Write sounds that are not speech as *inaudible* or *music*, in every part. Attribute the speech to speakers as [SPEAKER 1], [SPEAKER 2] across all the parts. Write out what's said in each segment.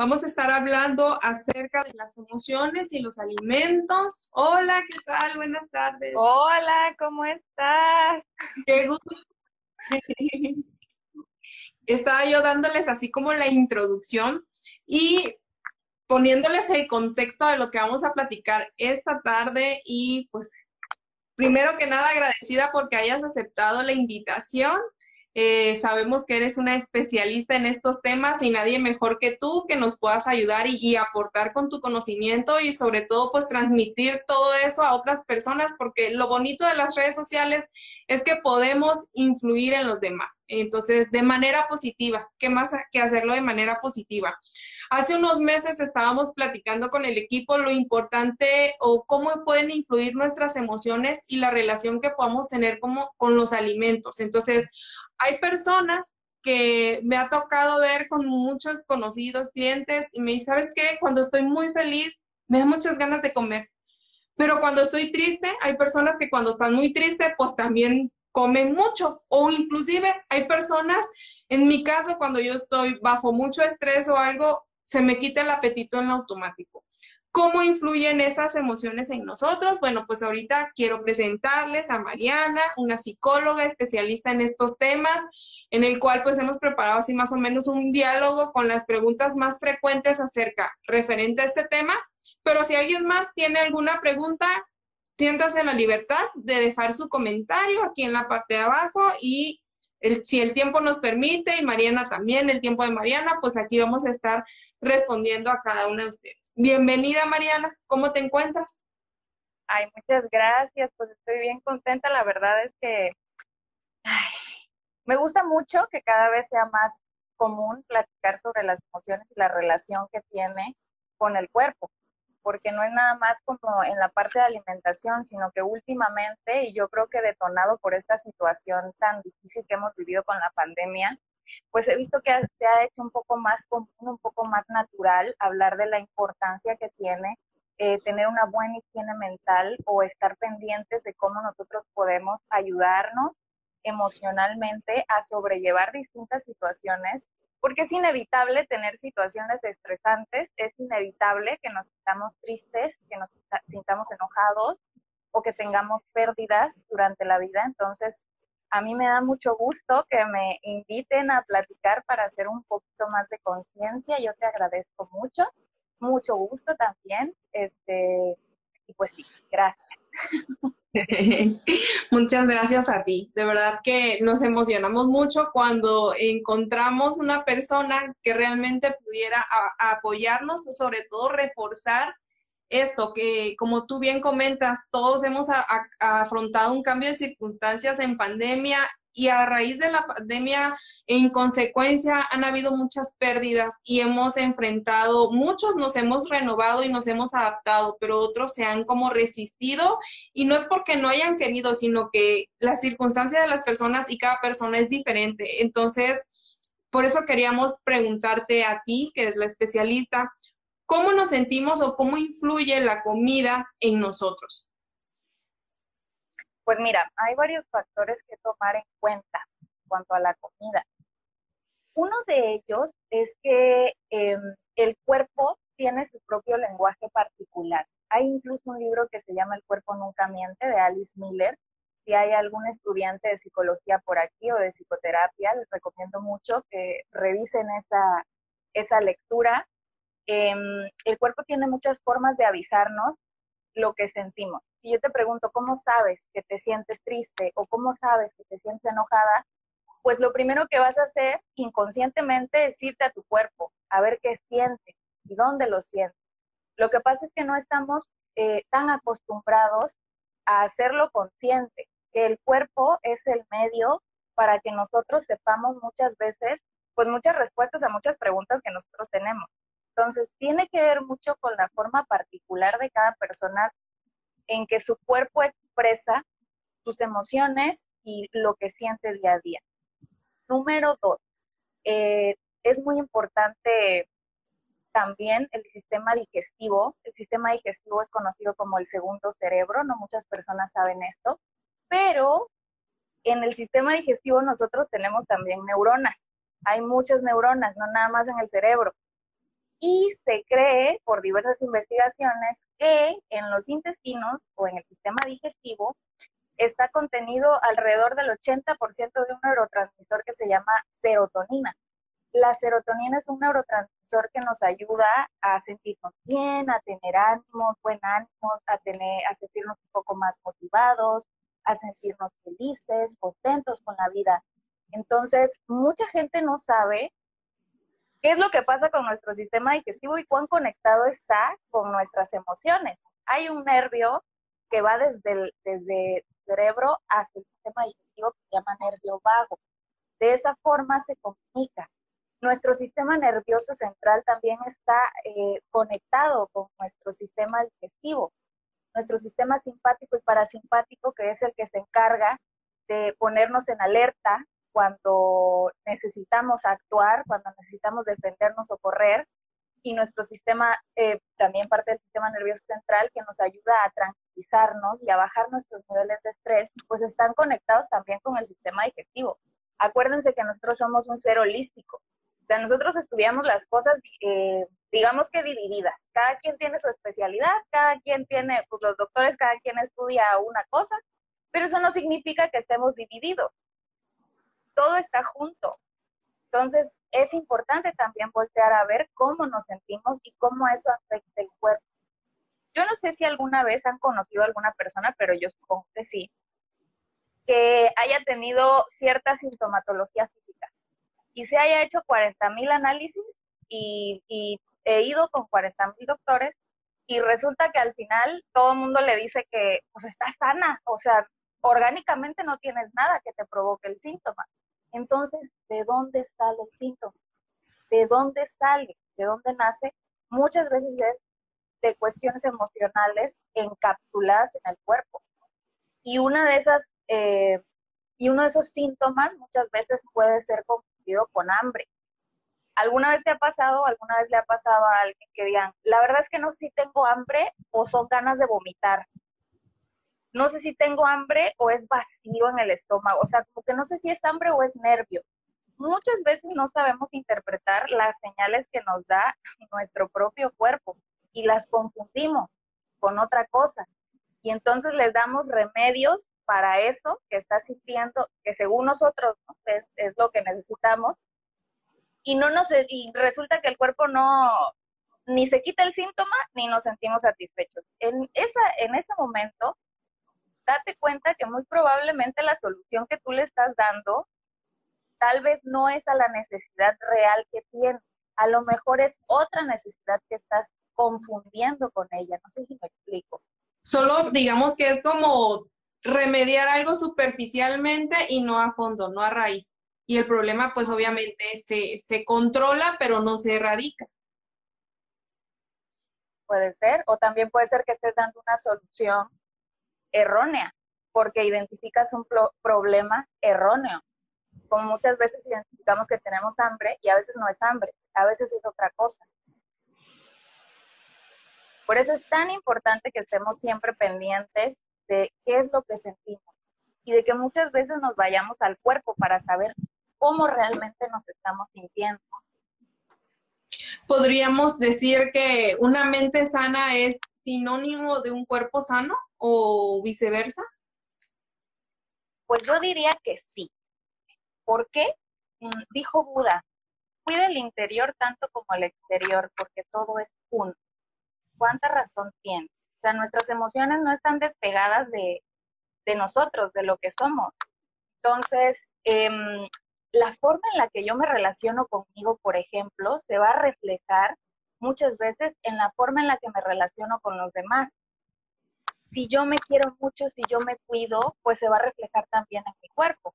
[SPEAKER 1] Vamos a estar hablando acerca de las emociones y los alimentos. Hola, ¿qué tal? Buenas tardes.
[SPEAKER 2] Hola, ¿cómo estás?
[SPEAKER 1] Qué gusto. *laughs* Estaba yo dándoles así como la introducción y poniéndoles el contexto de lo que vamos a platicar esta tarde y pues primero que nada agradecida porque hayas aceptado la invitación eh, sabemos que eres una especialista en estos temas y nadie mejor que tú que nos puedas ayudar y, aportar con tu conocimiento y sobre todo pues transmitir todo eso a otras personas porque lo bonito de las redes sociales es que podemos influir en los demás. Entonces, de manera positiva, ¿qué más que hacerlo de manera positiva? Hace unos meses estábamos platicando con el equipo lo importante o cómo pueden influir nuestras emociones y la relación que podamos tener como, con los alimentos. Entonces, hay personas que me ha tocado ver con muchos conocidos clientes y me dicen, ¿sabes qué? Cuando estoy muy feliz, me da muchas ganas de comer. Pero cuando estoy triste, hay personas que cuando están muy tristes, pues también comen mucho. O inclusive hay personas, en mi caso, cuando yo estoy bajo mucho estrés o algo, se me quita el apetito en automático. ¿Cómo influyen esas emociones en nosotros? Bueno, pues ahorita quiero presentarles a Mariana, una psicóloga especialista en estos temas, en el cual pues hemos preparado así más o menos un diálogo con las preguntas más frecuentes acerca referente a este tema. Pero si alguien más tiene alguna pregunta, siéntase en la libertad de dejar su comentario aquí en la parte de abajo y si el tiempo nos permite y Mariana también, el tiempo de Mariana, pues aquí vamos a estar respondiendo a cada una de ustedes. Bienvenida, Mariana, ¿cómo te encuentras?
[SPEAKER 2] Ay, muchas gracias, pues estoy bien contenta, la verdad es que me gusta mucho que cada vez sea más común platicar sobre las emociones y la relación que tiene con el cuerpo, porque no es nada más como en la parte de alimentación, sino que últimamente, y yo creo que detonado por esta situación tan difícil que hemos vivido con la pandemia, pues he visto que se ha hecho un poco más común, un poco más natural hablar de la importancia que tiene eh, tener una buena higiene mental o estar pendientes de cómo nosotros podemos ayudarnos emocionalmente a sobrellevar distintas situaciones, porque es inevitable tener situaciones estresantes, es inevitable que nos sintamos tristes, que nos sintamos enojados o que tengamos pérdidas durante la vida. Entonces, a mí me da mucho gusto que me inviten a platicar para hacer un poquito más de conciencia. Yo te agradezco mucho, mucho gusto también. Este, y pues sí, gracias. *laughs*
[SPEAKER 1] Muchas gracias a ti. De verdad que nos emocionamos mucho cuando encontramos una persona que realmente pudiera apoyarnos o sobre todo reforzar esto, que como tú bien comentas, todos hemos afrontado un cambio de circunstancias en pandemia y a raíz de la pandemia, en consecuencia, han habido muchas pérdidas y hemos enfrentado, muchos nos hemos renovado y nos hemos adaptado, pero otros se han como resistido y no es porque no hayan querido, sino que las circunstancias de las personas y cada persona es diferente. Entonces, por eso queríamos preguntarte a ti, que eres la especialista, ¿cómo nos sentimos o cómo influye la comida en nosotros?
[SPEAKER 2] Pues mira, hay varios factores que tomar en cuenta en cuanto a la comida. Uno de ellos es que em, el cuerpo tiene su propio lenguaje particular. Hay incluso un libro que se llama El cuerpo nunca miente de Alice Miller. Si hay algún estudiante de psicología por aquí o de psicoterapia, les recomiendo mucho que revisen esa, esa lectura. Em, el cuerpo tiene muchas formas de avisarnos lo que sentimos. Si yo te pregunto, ¿cómo sabes que te sientes triste o cómo sabes que te sientes enojada? Pues lo primero que vas a hacer inconscientemente es irte a tu cuerpo, a ver qué siente y dónde lo siente. Lo que pasa es que no estamos eh, tan acostumbrados a hacerlo consciente, que el cuerpo es el medio para que nosotros sepamos muchas veces, pues muchas respuestas a muchas preguntas que nosotros tenemos. Entonces, tiene que ver mucho con la forma particular de cada persona en que su cuerpo expresa sus emociones y lo que siente día a día. Número dos, eh, es muy importante también el sistema digestivo. El sistema digestivo es conocido como el segundo cerebro, no muchas personas saben esto, pero en el sistema digestivo nosotros tenemos también neuronas. Hay muchas neuronas, no nada más en el cerebro. Y se cree por diversas investigaciones que en los intestinos o en el sistema digestivo está contenido alrededor del 80% de un neurotransmisor que se llama serotonina. La serotonina es un neurotransmisor que nos ayuda a sentirnos bien, a tener ánimos, buen ánimos, a, tener, a sentirnos un poco más motivados, a sentirnos felices, contentos con la vida. Entonces, mucha gente no sabe qué es lo que pasa con nuestro sistema digestivo y cuán conectado está con nuestras emociones. Hay un nervio que va desde el, cerebro hasta el sistema digestivo que se llama nervio vago. De esa forma se comunica. Nuestro sistema nervioso central también está eh, conectado con nuestro sistema digestivo. Nuestro sistema simpático y parasimpático, que es el que se encarga de ponernos en alerta cuando necesitamos actuar, cuando necesitamos defendernos o correr, y nuestro sistema, eh, también parte del sistema nervioso central, que nos ayuda a tranquilizarnos y a bajar nuestros niveles de estrés, pues están conectados también con el sistema digestivo. Acuérdense que nosotros somos un ser holístico. O sea, nosotros estudiamos las cosas, eh, digamos que divididas. Cada quien tiene su especialidad, cada quien tiene, pues los doctores, cada quien estudia una cosa, pero eso no significa que estemos divididos todo está junto. Entonces, es importante también voltear a ver cómo nos sentimos y cómo eso afecta el cuerpo. Yo no sé si alguna vez han conocido a alguna persona, pero yo supongo que sí, que haya tenido cierta sintomatología física y se haya hecho 40 mil análisis y, he ido con 40 mil doctores y resulta que al final todo el mundo le dice que pues está sana, o sea, orgánicamente no tienes nada que te provoque el síntoma. Entonces, ¿de dónde sale el síntoma? ¿De dónde sale? ¿De dónde nace? Muchas veces es de cuestiones emocionales encapsuladas en el cuerpo. Y una de esas, eh, y uno de esos síntomas muchas veces puede ser confundido con hambre. ¿Alguna vez te ha pasado, alguna vez le ha pasado a alguien que digan, la verdad es que no si tengo hambre o son ganas de vomitar? No sé si tengo hambre o es vacío en el estómago, o sea, como que no sé si es hambre o es nervio. Muchas veces no sabemos interpretar las señales que nos da *laughs* nuestro propio cuerpo y las confundimos con otra cosa. Y entonces les damos remedios para eso que está sintiendo, que según nosotros es, es, lo que necesitamos. Y, no nos, y resulta que el cuerpo no, ni se quita el síntoma ni nos sentimos satisfechos. En, esa, en ese momento date cuenta que muy probablemente la solución que tú le estás dando tal vez no es a la necesidad real que tiene. A lo mejor es otra necesidad que estás confundiendo con ella. No sé si me explico.
[SPEAKER 1] Solo digamos que es como remediar algo superficialmente y no a fondo, no a raíz. Y el problema pues obviamente se, se controla pero no se erradica.
[SPEAKER 2] Puede ser, o también puede ser que estés dando una solución errónea, porque identificas un problema erróneo. Como muchas veces identificamos que tenemos hambre y a veces no es hambre, a veces es otra cosa. Por eso es tan importante que estemos siempre pendientes de qué es lo que sentimos y de que muchas veces nos vayamos al cuerpo para saber cómo realmente nos estamos sintiendo.
[SPEAKER 1] ¿Podríamos decir que una mente sana es sinónimo de un cuerpo sano? o viceversa?
[SPEAKER 2] Pues yo diría que sí. ¿Por qué? Mm, dijo Buda, cuida el interior tanto como el exterior, porque todo es uno. ¿Cuánta razón tiene? O sea, nuestras emociones no están despegadas de, de nosotros, de lo que somos. Entonces, em, la forma en la que yo me relaciono conmigo, por ejemplo, se va a reflejar muchas veces en la forma en la que me relaciono con los demás si yo me quiero mucho, si yo me cuido, pues se va a reflejar también en mi cuerpo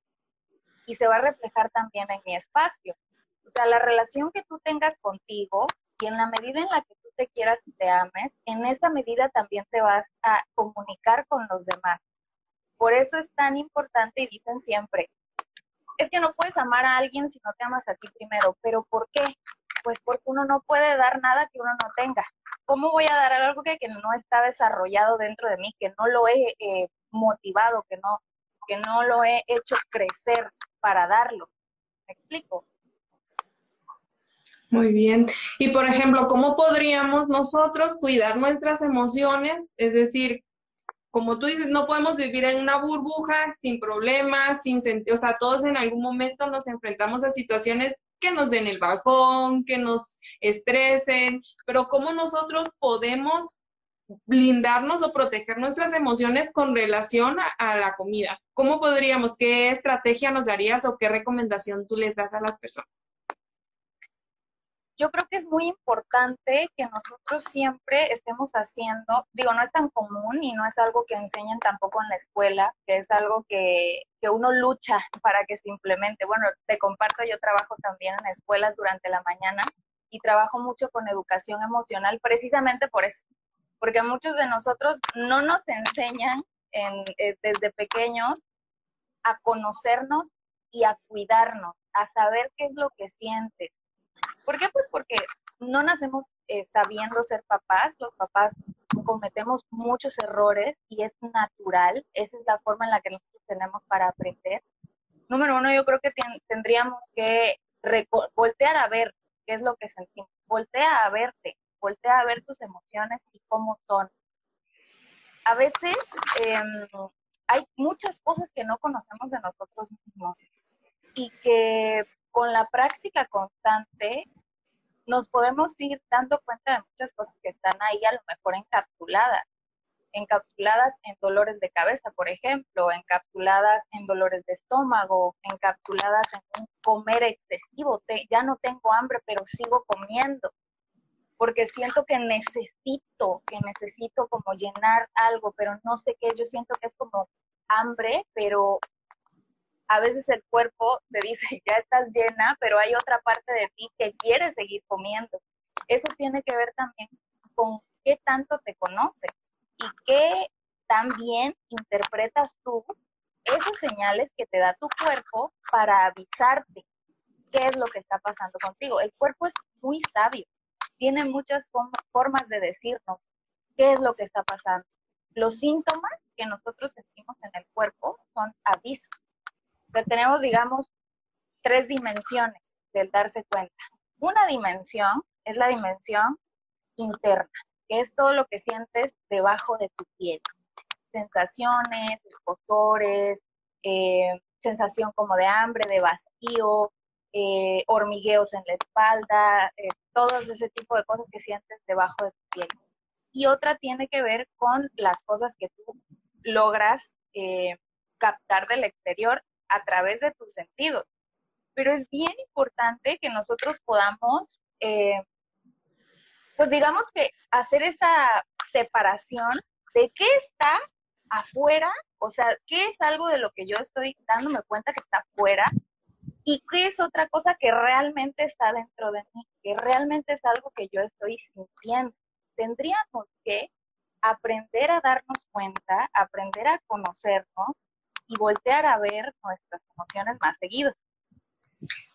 [SPEAKER 2] y se va a reflejar también en mi espacio. O sea, la relación que tú tengas contigo y en la medida en la que tú te quieras y te ames, en esa medida también te vas a comunicar con los demás. Por eso es tan importante y dicen siempre, es que no puedes amar a alguien si no te amas a ti primero, pero ¿por qué? Pues porque uno no puede dar nada que uno no tenga. ¿Cómo voy a dar algo que, no está desarrollado dentro de mí, que no lo he eh, motivado, que no, que no lo he hecho crecer para darlo? ¿Me explico?
[SPEAKER 1] Muy bien. Y por ejemplo, ¿cómo podríamos nosotros cuidar nuestras emociones? Es decir, como tú dices, no podemos vivir en una burbuja sin problemas, sin sentido, o sea, todos en algún momento nos enfrentamos a situaciones que nos den el bajón, que nos estresen, pero ¿cómo nosotros podemos blindarnos o proteger nuestras emociones con relación a, la comida? ¿Cómo podríamos, qué estrategia nos darías o qué recomendación tú les das a las personas?
[SPEAKER 2] Yo creo que es muy importante que nosotros siempre estemos haciendo, digo, no es tan común y no es algo que enseñen tampoco en la escuela, que es algo que, que uno lucha *laughs* para que se implemente. Bueno, te comparto, yo trabajo también en escuelas durante la mañana y trabajo mucho con educación emocional precisamente por eso, porque muchos de nosotros no nos enseñan en, eh, desde pequeños a conocernos y a cuidarnos, a saber qué es lo que sientes, ¿Por qué? Pues porque no nacemos eh, sabiendo ser papás, los papás cometemos muchos errores y es natural, esa es la forma en la que nosotros tenemos para aprender. Número uno, yo creo que tendríamos que voltear a ver qué es lo que sentimos, voltea a verte, voltea a ver tus emociones y cómo son. A veces em, hay muchas cosas que no conocemos de nosotros mismos y que con la práctica constante nos podemos ir dando cuenta de muchas cosas que están ahí a lo mejor encapsuladas, encapsuladas en dolores de cabeza, por ejemplo, encapsuladas en dolores de estómago, encapsuladas en un comer excesivo, ya no tengo hambre, pero sigo comiendo, porque siento que necesito, que necesito como llenar algo, pero no sé qué, yo siento que es como hambre, pero a veces el cuerpo te dice, *laughs* ya estás llena, pero hay otra parte de ti que quiere seguir comiendo. Eso tiene que ver también con qué tanto te conoces y qué tan bien interpretas tú esas señales que te da tu cuerpo para avisarte qué es lo que está pasando contigo. El cuerpo es muy sabio, tiene muchas formas de decirnos qué es lo que está pasando. Los síntomas que nosotros sentimos en el cuerpo son avisos tenemos, digamos, tres dimensiones del darse cuenta. Una dimensión es la dimensión interna, que es todo lo que sientes debajo de tu piel. Sensaciones, escotores, eh, sensación como de hambre, de vacío, eh, hormigueos en la espalda, eh, todos ese tipo de cosas que sientes debajo de tu piel. Y otra tiene que ver con las cosas que tú logras captar del exterior a través de tus sentidos. Pero es bien importante que nosotros podamos, eh, pues digamos que hacer esta separación de qué está afuera, o sea, qué es algo de lo que yo estoy dándome cuenta que está afuera y qué es otra cosa que realmente está dentro de mí, que realmente es algo que yo estoy sintiendo. Tendríamos que aprender a darnos cuenta, aprender a conocernos y voltear a ver nuestras emociones más seguido.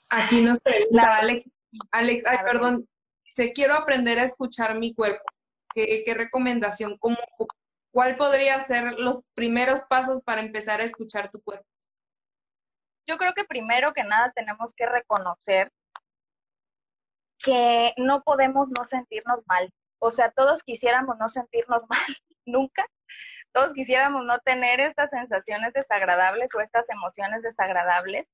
[SPEAKER 1] Aquí nos pregunta Alex, Alex, ay, perdón, se quiero aprender a escuchar mi cuerpo. ¿Qué, recomendación? ¿Cómo, ¿Cuál podría ser los primeros pasos para empezar a escuchar tu cuerpo?
[SPEAKER 2] Yo creo que primero que nada tenemos que reconocer que no podemos no sentirnos mal. O sea, todos quisiéramos no sentirnos *laughs* mal nunca, todos quisiéramos no tener estas sensaciones desagradables o estas emociones desagradables,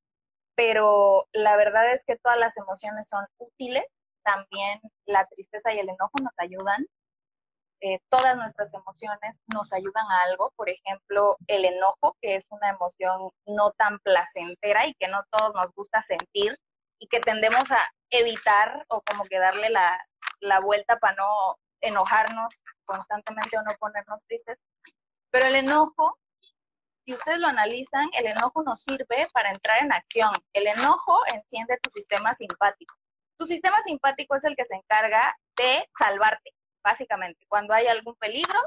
[SPEAKER 2] pero la verdad es que todas las emociones son útiles. También la tristeza y el enojo nos ayudan. Eh, todas nuestras emociones nos ayudan a algo. Por ejemplo, el enojo, que es una emoción no tan placentera y que no todos nos gusta sentir y que tendemos a evitar o como que darle la, la vuelta para no enojarnos constantemente o no ponernos tristes. Pero el enojo, si ustedes lo analizan, el enojo nos sirve para entrar en acción. El enojo enciende tu sistema simpático. Tu sistema simpático es el que se encarga de salvarte, básicamente. Cuando hay algún peligro,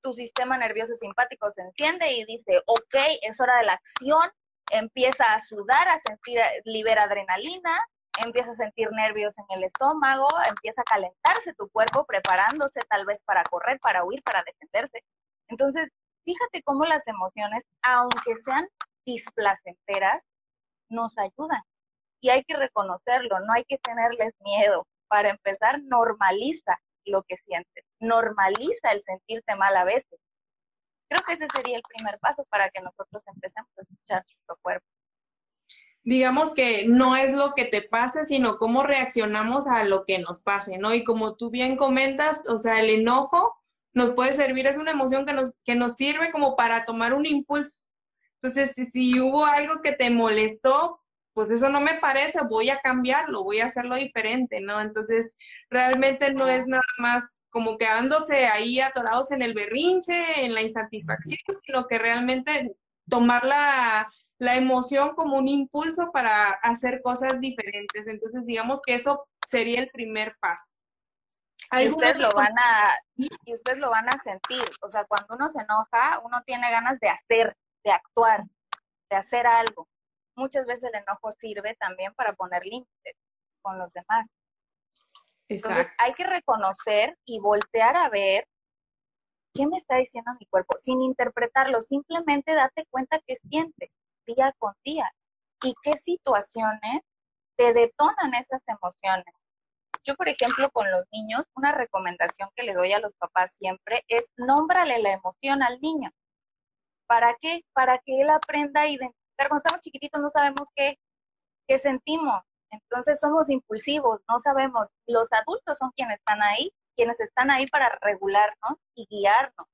[SPEAKER 2] tu sistema nervioso simpático se enciende y dice, ok, es hora de la acción, empieza a sudar, a sentir, libera adrenalina, empieza a sentir nervios en el estómago, empieza a calentarse tu cuerpo, preparándose tal vez para correr, para huir, para defenderse. Entonces, fíjate cómo las emociones, aunque sean displacenteras, nos ayudan. Y hay que reconocerlo, no hay que tenerles miedo. para empezar, normaliza lo que sientes, normaliza el sentirte mal a veces. Creo que ese sería el primer paso para que nosotros empecemos a escuchar nuestro cuerpo.
[SPEAKER 1] Digamos que no es lo que te pase, sino cómo reaccionamos a lo que nos pase, ¿no? Y como tú bien comentas, o sea, el enojo nos puede servir, es una emoción que nos, que nos sirve como para tomar un impulso. Entonces, si, si hubo algo que te molestó, pues eso no me parece, voy a cambiarlo, voy a hacerlo diferente, ¿no? Entonces, realmente no es nada más como quedándose ahí atorados en el berrinche, en la insatisfacción, sino que realmente tomar la, emoción como un impulso para hacer cosas diferentes. Entonces, digamos que eso sería el primer paso.
[SPEAKER 2] Y ustedes lo van a, y ustedes lo van a sentir. O sea, cuando uno se enoja, uno tiene ganas de hacer, de actuar, de hacer algo muchas veces el enojo sirve también para poner límites con los demás. Entonces hay que reconocer y voltear a ver qué me está diciendo mi cuerpo, sin interpretarlo, simplemente date cuenta que sientes día con día y qué situaciones te detonan esas emociones. Yo, por ejemplo, con los niños, una recomendación que le doy a los papás siempre es nómbrale la emoción al niño. ¿Para qué? Para que él aprenda a identificar cuando estamos chiquititos no sabemos qué, qué sentimos. Entonces somos impulsivos, no sabemos. Los adultos son quienes están ahí, quienes están ahí para regularnos y guiarnos,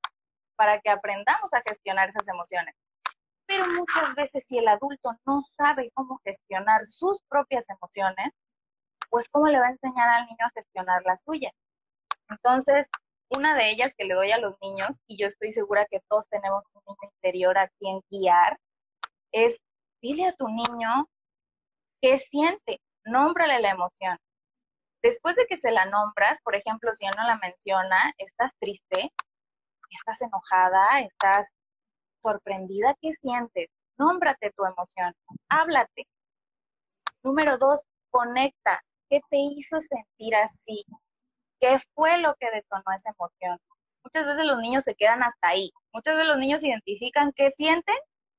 [SPEAKER 2] para que aprendamos a gestionar esas emociones. Pero muchas veces si el adulto no sabe cómo gestionar sus propias emociones, pues cómo le va a enseñar al niño a gestionar las suyas. Entonces, una de ellas que le doy a los niños, y yo estoy segura que todos tenemos un niño interior a quien guiar, es dile a tu niño qué siente, nómbrale la emoción. Después de que se la nombras, por ejemplo, si él no la menciona, estás triste, estás enojada, estás sorprendida, ¿qué sientes? Nómbrate tu emoción, háblate. Número dos, conecta. ¿Qué te hizo sentir así? ¿Qué fue lo que detonó esa emoción? Muchas veces los niños se quedan hasta ahí. Muchas veces los niños identifican qué sienten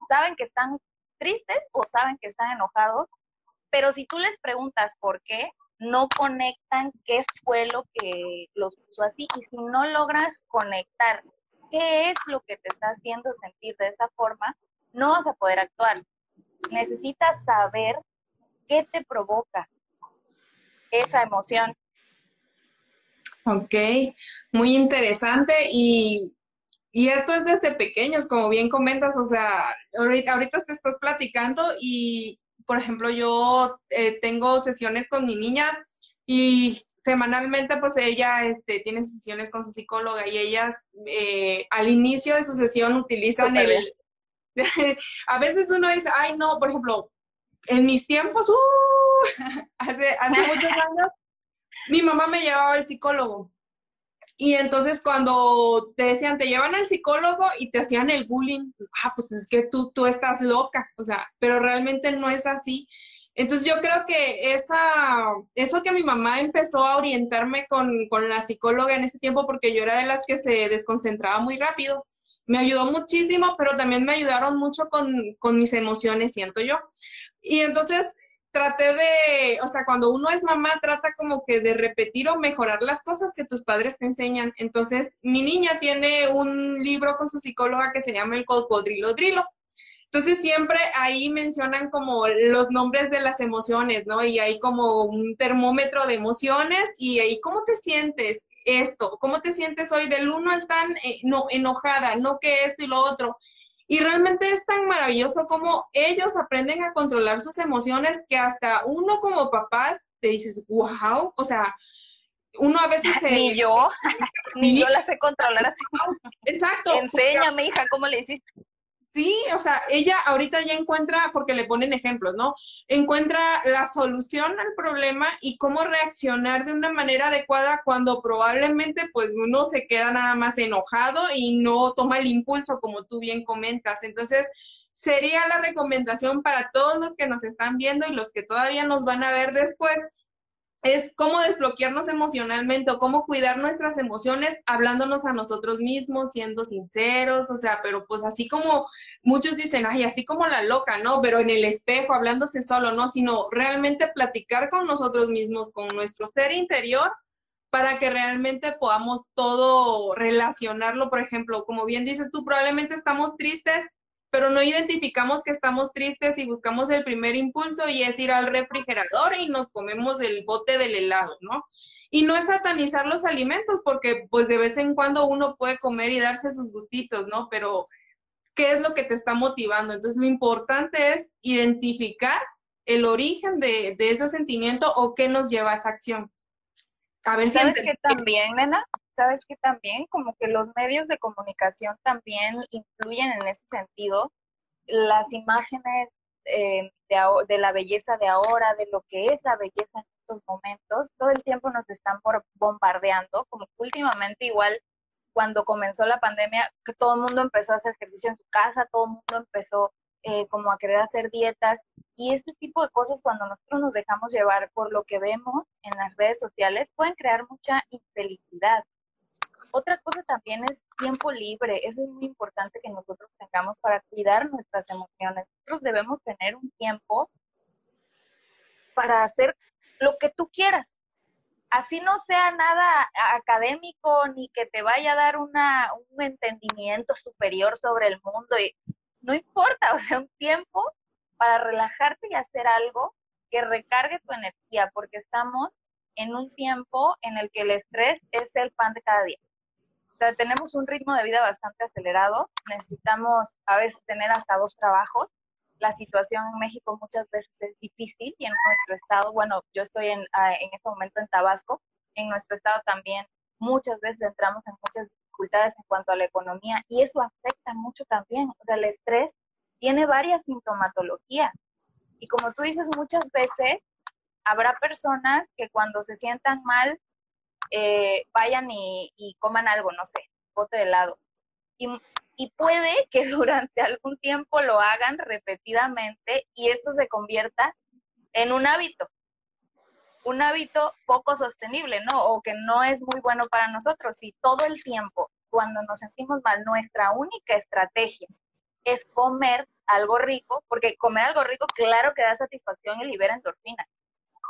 [SPEAKER 2] saben que están tristes o saben que están enojados, pero si tú les preguntas por qué, no conectan qué fue lo que los puso así. Y si no logras conectar qué es lo que te está haciendo sentir de esa forma, no vas a poder actuar. Necesitas saber qué te provoca esa emoción.
[SPEAKER 1] Ok, muy interesante y y esto es desde pequeños, como bien comentas, o sea, ahorita, ahorita te estás platicando y, por ejemplo, yo eh, tengo sesiones con mi niña y semanalmente pues ella este, tiene sesiones con su psicóloga y ellas eh, al inicio de su sesión utilizan el... *laughs* a veces uno dice, ay no, por ejemplo, en mis tiempos, uh, *laughs* hace, hace *laughs* muchos años, mi mamá me llevaba al psicólogo y entonces cuando te decían, te llevan al psicólogo y te hacían el bullying, ah, pues es que tú, tú estás loca, o sea, pero realmente no es así. Entonces yo creo que esa, eso que mi mamá empezó a orientarme con, con la psicóloga en ese tiempo, porque yo era de las que se desconcentraba muy rápido, me ayudó muchísimo, pero también me ayudaron mucho con, con mis emociones, siento yo. Y entonces traté de, o sea, cuando uno es mamá, trata como que de repetir o mejorar las cosas que tus padres te enseñan. Entonces, mi niña tiene un libro con su psicóloga que se llama El Cocodrilo Drilo. Entonces, siempre ahí mencionan como los nombres de las emociones, ¿no? Y hay como un termómetro de emociones y ahí, ¿cómo te sientes esto? ¿Cómo te sientes hoy del uno al tan, eh, no, enojada, no que esto y lo otro? Y realmente es tan maravilloso como ellos aprenden a controlar sus emociones que hasta uno como papás te dices, wow, o sea, uno a veces se... *laughs*
[SPEAKER 2] Ni yo, *laughs* ni yo la sé controlar así.
[SPEAKER 1] Exacto.
[SPEAKER 2] Enséñame, hija, ¿cómo le hiciste?
[SPEAKER 1] Sí, o sea, ella ahorita ya encuentra, porque le ponen ejemplos, ¿no? Encuentra la solución al problema y cómo reaccionar de una manera adecuada cuando probablemente pues uno se queda nada más enojado y no toma el impulso como tú bien comentas. Entonces, sería la recomendación para todos los que nos están viendo y los que todavía nos van a ver después, es cómo desbloquearnos emocionalmente o cómo cuidar nuestras emociones hablándonos a nosotros mismos, siendo sinceros, o sea, pero pues así como muchos dicen, ay, así como la loca, ¿no? Pero en el espejo, hablándose solo, ¿no? Sino realmente platicar con nosotros mismos, con nuestro ser interior, para que realmente podamos todo relacionarlo, por ejemplo, como bien dices tú, probablemente estamos tristes, pero no identificamos que estamos tristes y buscamos el primer impulso y es ir al refrigerador y nos comemos el bote del helado, ¿no? Y no es satanizar los alimentos porque pues de vez en cuando uno puede comer y darse sus gustitos, ¿no? Pero ¿qué es lo que te está motivando? Entonces lo importante es identificar el origen de, ese sentimiento o qué nos lleva a esa acción.
[SPEAKER 2] A ver ¿Sabes que también, nena? ¿Sabes que también? Como que los medios de comunicación también influyen en ese sentido. Las imágenes eh, de, de, la belleza de ahora, de lo que es la belleza en estos momentos, todo el tiempo nos están bombardeando, como últimamente igual cuando comenzó la pandemia, que todo el mundo empezó a hacer ejercicio en su casa, todo el mundo empezó eh, como a querer hacer dietas y este tipo de cosas cuando nosotros nos dejamos llevar por lo que vemos en las redes sociales pueden crear mucha infelicidad. Otra cosa también es tiempo libre. Eso es muy importante que nosotros tengamos para cuidar nuestras emociones. Nosotros debemos tener un tiempo para hacer lo que tú quieras. Así no sea nada académico ni que te vaya a dar una, un entendimiento superior sobre el mundo. Y no importa, o sea, un tiempo para relajarte y hacer algo que recargue tu energía, porque estamos en un tiempo en el que el estrés es el pan de cada día. O sea, tenemos un ritmo de vida bastante acelerado, necesitamos a veces tener hasta dos trabajos. La situación en México muchas veces es difícil y en nuestro estado, bueno, yo estoy en, ah, en este momento en Tabasco, en nuestro estado también muchas veces entramos en muchas dificultades en cuanto a la economía y eso afecta mucho también. O sea, el estrés tiene varias sintomatologías. Y como tú dices, muchas veces habrá personas que cuando se sientan mal eh, vayan y, coman algo, no sé, bote de helado. Y, y puede *laughs* que durante algún tiempo lo hagan repetidamente y esto se convierta en un hábito un hábito poco sostenible, ¿no? O que no es muy bueno para nosotros. Si todo el tiempo, cuando nos sentimos mal, nuestra única estrategia es comer algo rico, porque comer algo rico, claro que da satisfacción y libera endorfinas.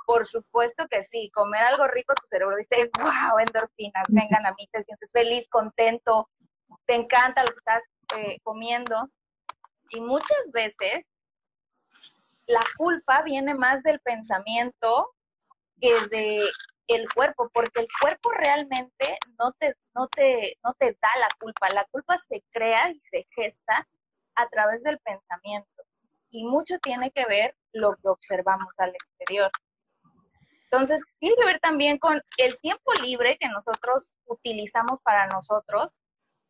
[SPEAKER 2] Por supuesto que sí, comer algo rico, tu cerebro dice, wow, endorfinas, vengan a mí, te sientes feliz, contento, te encanta lo que estás eh, comiendo. Y muchas veces la culpa viene más del pensamiento que de el cuerpo, porque el cuerpo realmente no te, no te, no te da la culpa. La culpa se crea y se gesta a través del pensamiento. Y mucho tiene que ver lo que observamos al exterior. Entonces, tiene que ver también con el tiempo libre que nosotros utilizamos para nosotros.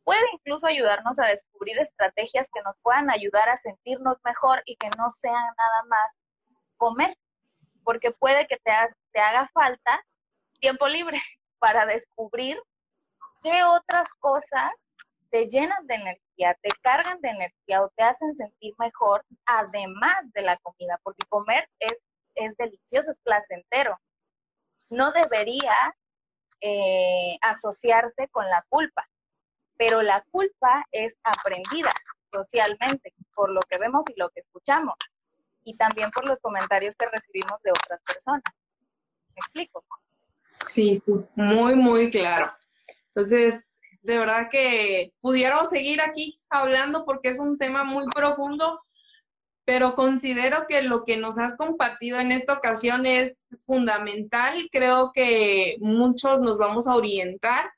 [SPEAKER 2] Puede incluso ayudarnos a descubrir estrategias que nos puedan ayudar a sentirnos mejor y que no sean nada más comer porque puede que te, te haga falta tiempo libre *laughs* para descubrir qué otras cosas te llenan de energía, te cargan de energía o te hacen sentir mejor, además de la comida, porque comer es, es delicioso, es placentero. No debería eh, asociarse con la culpa, pero la culpa es aprendida socialmente por lo que vemos y lo que escuchamos y también por los comentarios que recibimos de otras personas. ¿Me explico?
[SPEAKER 1] Sí, muy, muy claro. Entonces, de verdad que pudiéramos seguir aquí hablando porque es un tema muy profundo, pero considero que lo que nos has compartido en esta ocasión es fundamental. Creo que muchos nos vamos a orientar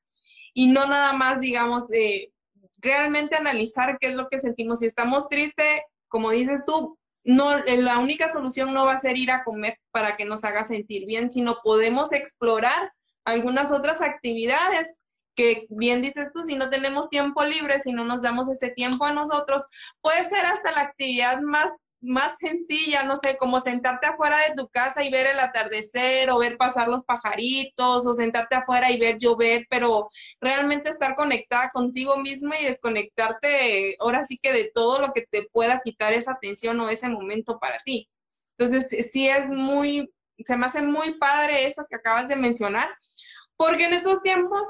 [SPEAKER 1] y no nada más, digamos, de realmente analizar qué es lo que sentimos. Si estamos tristes, como dices tú, no, eh, la única solución no va a ser ir a comer para que nos haga sentir bien, sino podemos explorar algunas otras actividades que bien dices tú, si no tenemos tiempo libre, si no nos damos ese tiempo a nosotros, puede ser hasta la actividad más más sencilla, no sé, como sentarte afuera de tu casa y ver el atardecer o ver pasar los pajaritos o sentarte afuera y ver llover, pero realmente estar conectada contigo misma y desconectarte ahora sí que de todo lo que te pueda quitar esa atención o ese momento para ti. Entonces, sí es muy se me hace muy padre eso que acabas de mencionar, porque en estos tiempos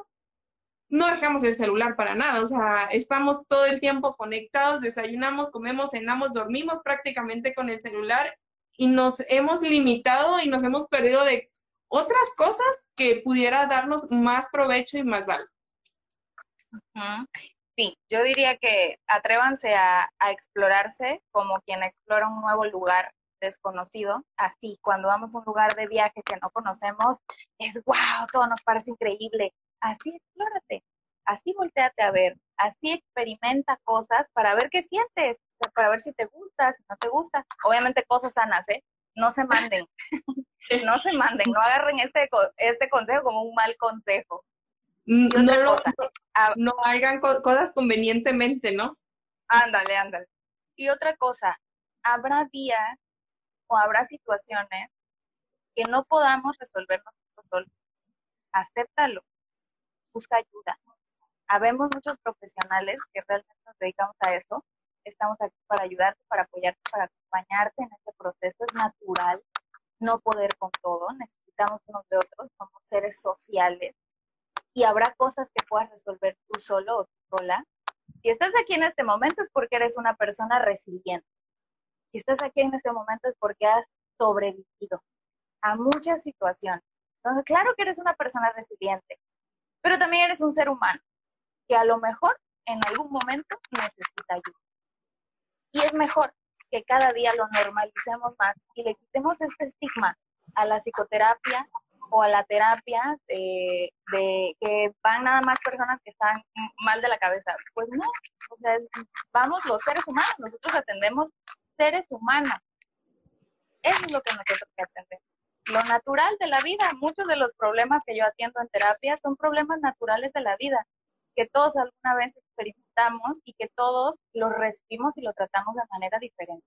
[SPEAKER 1] no dejamos el celular para nada, o sea, estamos todo el tiempo conectados, desayunamos, comemos, cenamos, dormimos prácticamente con el celular y nos hemos limitado y nos hemos perdido de otras cosas que pudiera darnos más provecho y más valor.
[SPEAKER 2] Sí, yo diría que atrévanse a, a, explorarse como quien explora un nuevo lugar desconocido. Así, cuando vamos a un lugar de viaje que no conocemos, es wow, todo nos parece increíble. Así, explórate, así volteate a ver, así experimenta cosas para ver qué sientes, para ver si te gusta, si no te gusta. Obviamente cosas sanas, ¿eh? No se manden, *laughs* no se manden, no agarren este, este consejo como un mal consejo.
[SPEAKER 1] Mm, no, lo, *laughs* no, hagan cosas convenientemente, ¿no?
[SPEAKER 2] Ándale, ándale. Y otra cosa, habrá días o habrá situaciones que no podamos resolver nosotros solos. Acéptalo, busca ayuda. Habemos muchos profesionales que realmente nos dedicamos a eso. Estamos aquí para ayudarte, para apoyarte, para acompañarte en este proceso. Es natural no poder con todo. Necesitamos unos de otros. Somos seres sociales y habrá cosas que puedas resolver tú solo o tú sola. Si estás aquí en este momento es porque eres una persona resiliente. Si estás aquí en este momento es porque has sobrevivido a muchas situaciones. Entonces, claro que eres una persona resiliente, pero también eres un ser humano que a lo mejor en algún momento necesita ayuda. Y es mejor que cada día lo normalicemos más y le quitemos este estigma a la psicoterapia, o a la terapia de, que van nada más personas que están mal de la cabeza. Pues no, o sea, vamos los seres humanos, nosotros atendemos seres humanos. Eso es lo que nosotros atendemos. Lo natural de la vida, muchos de los problemas que yo atiendo en terapia son problemas naturales de la vida, que todos alguna vez experimentamos y que todos los recibimos y lo tratamos de manera diferente.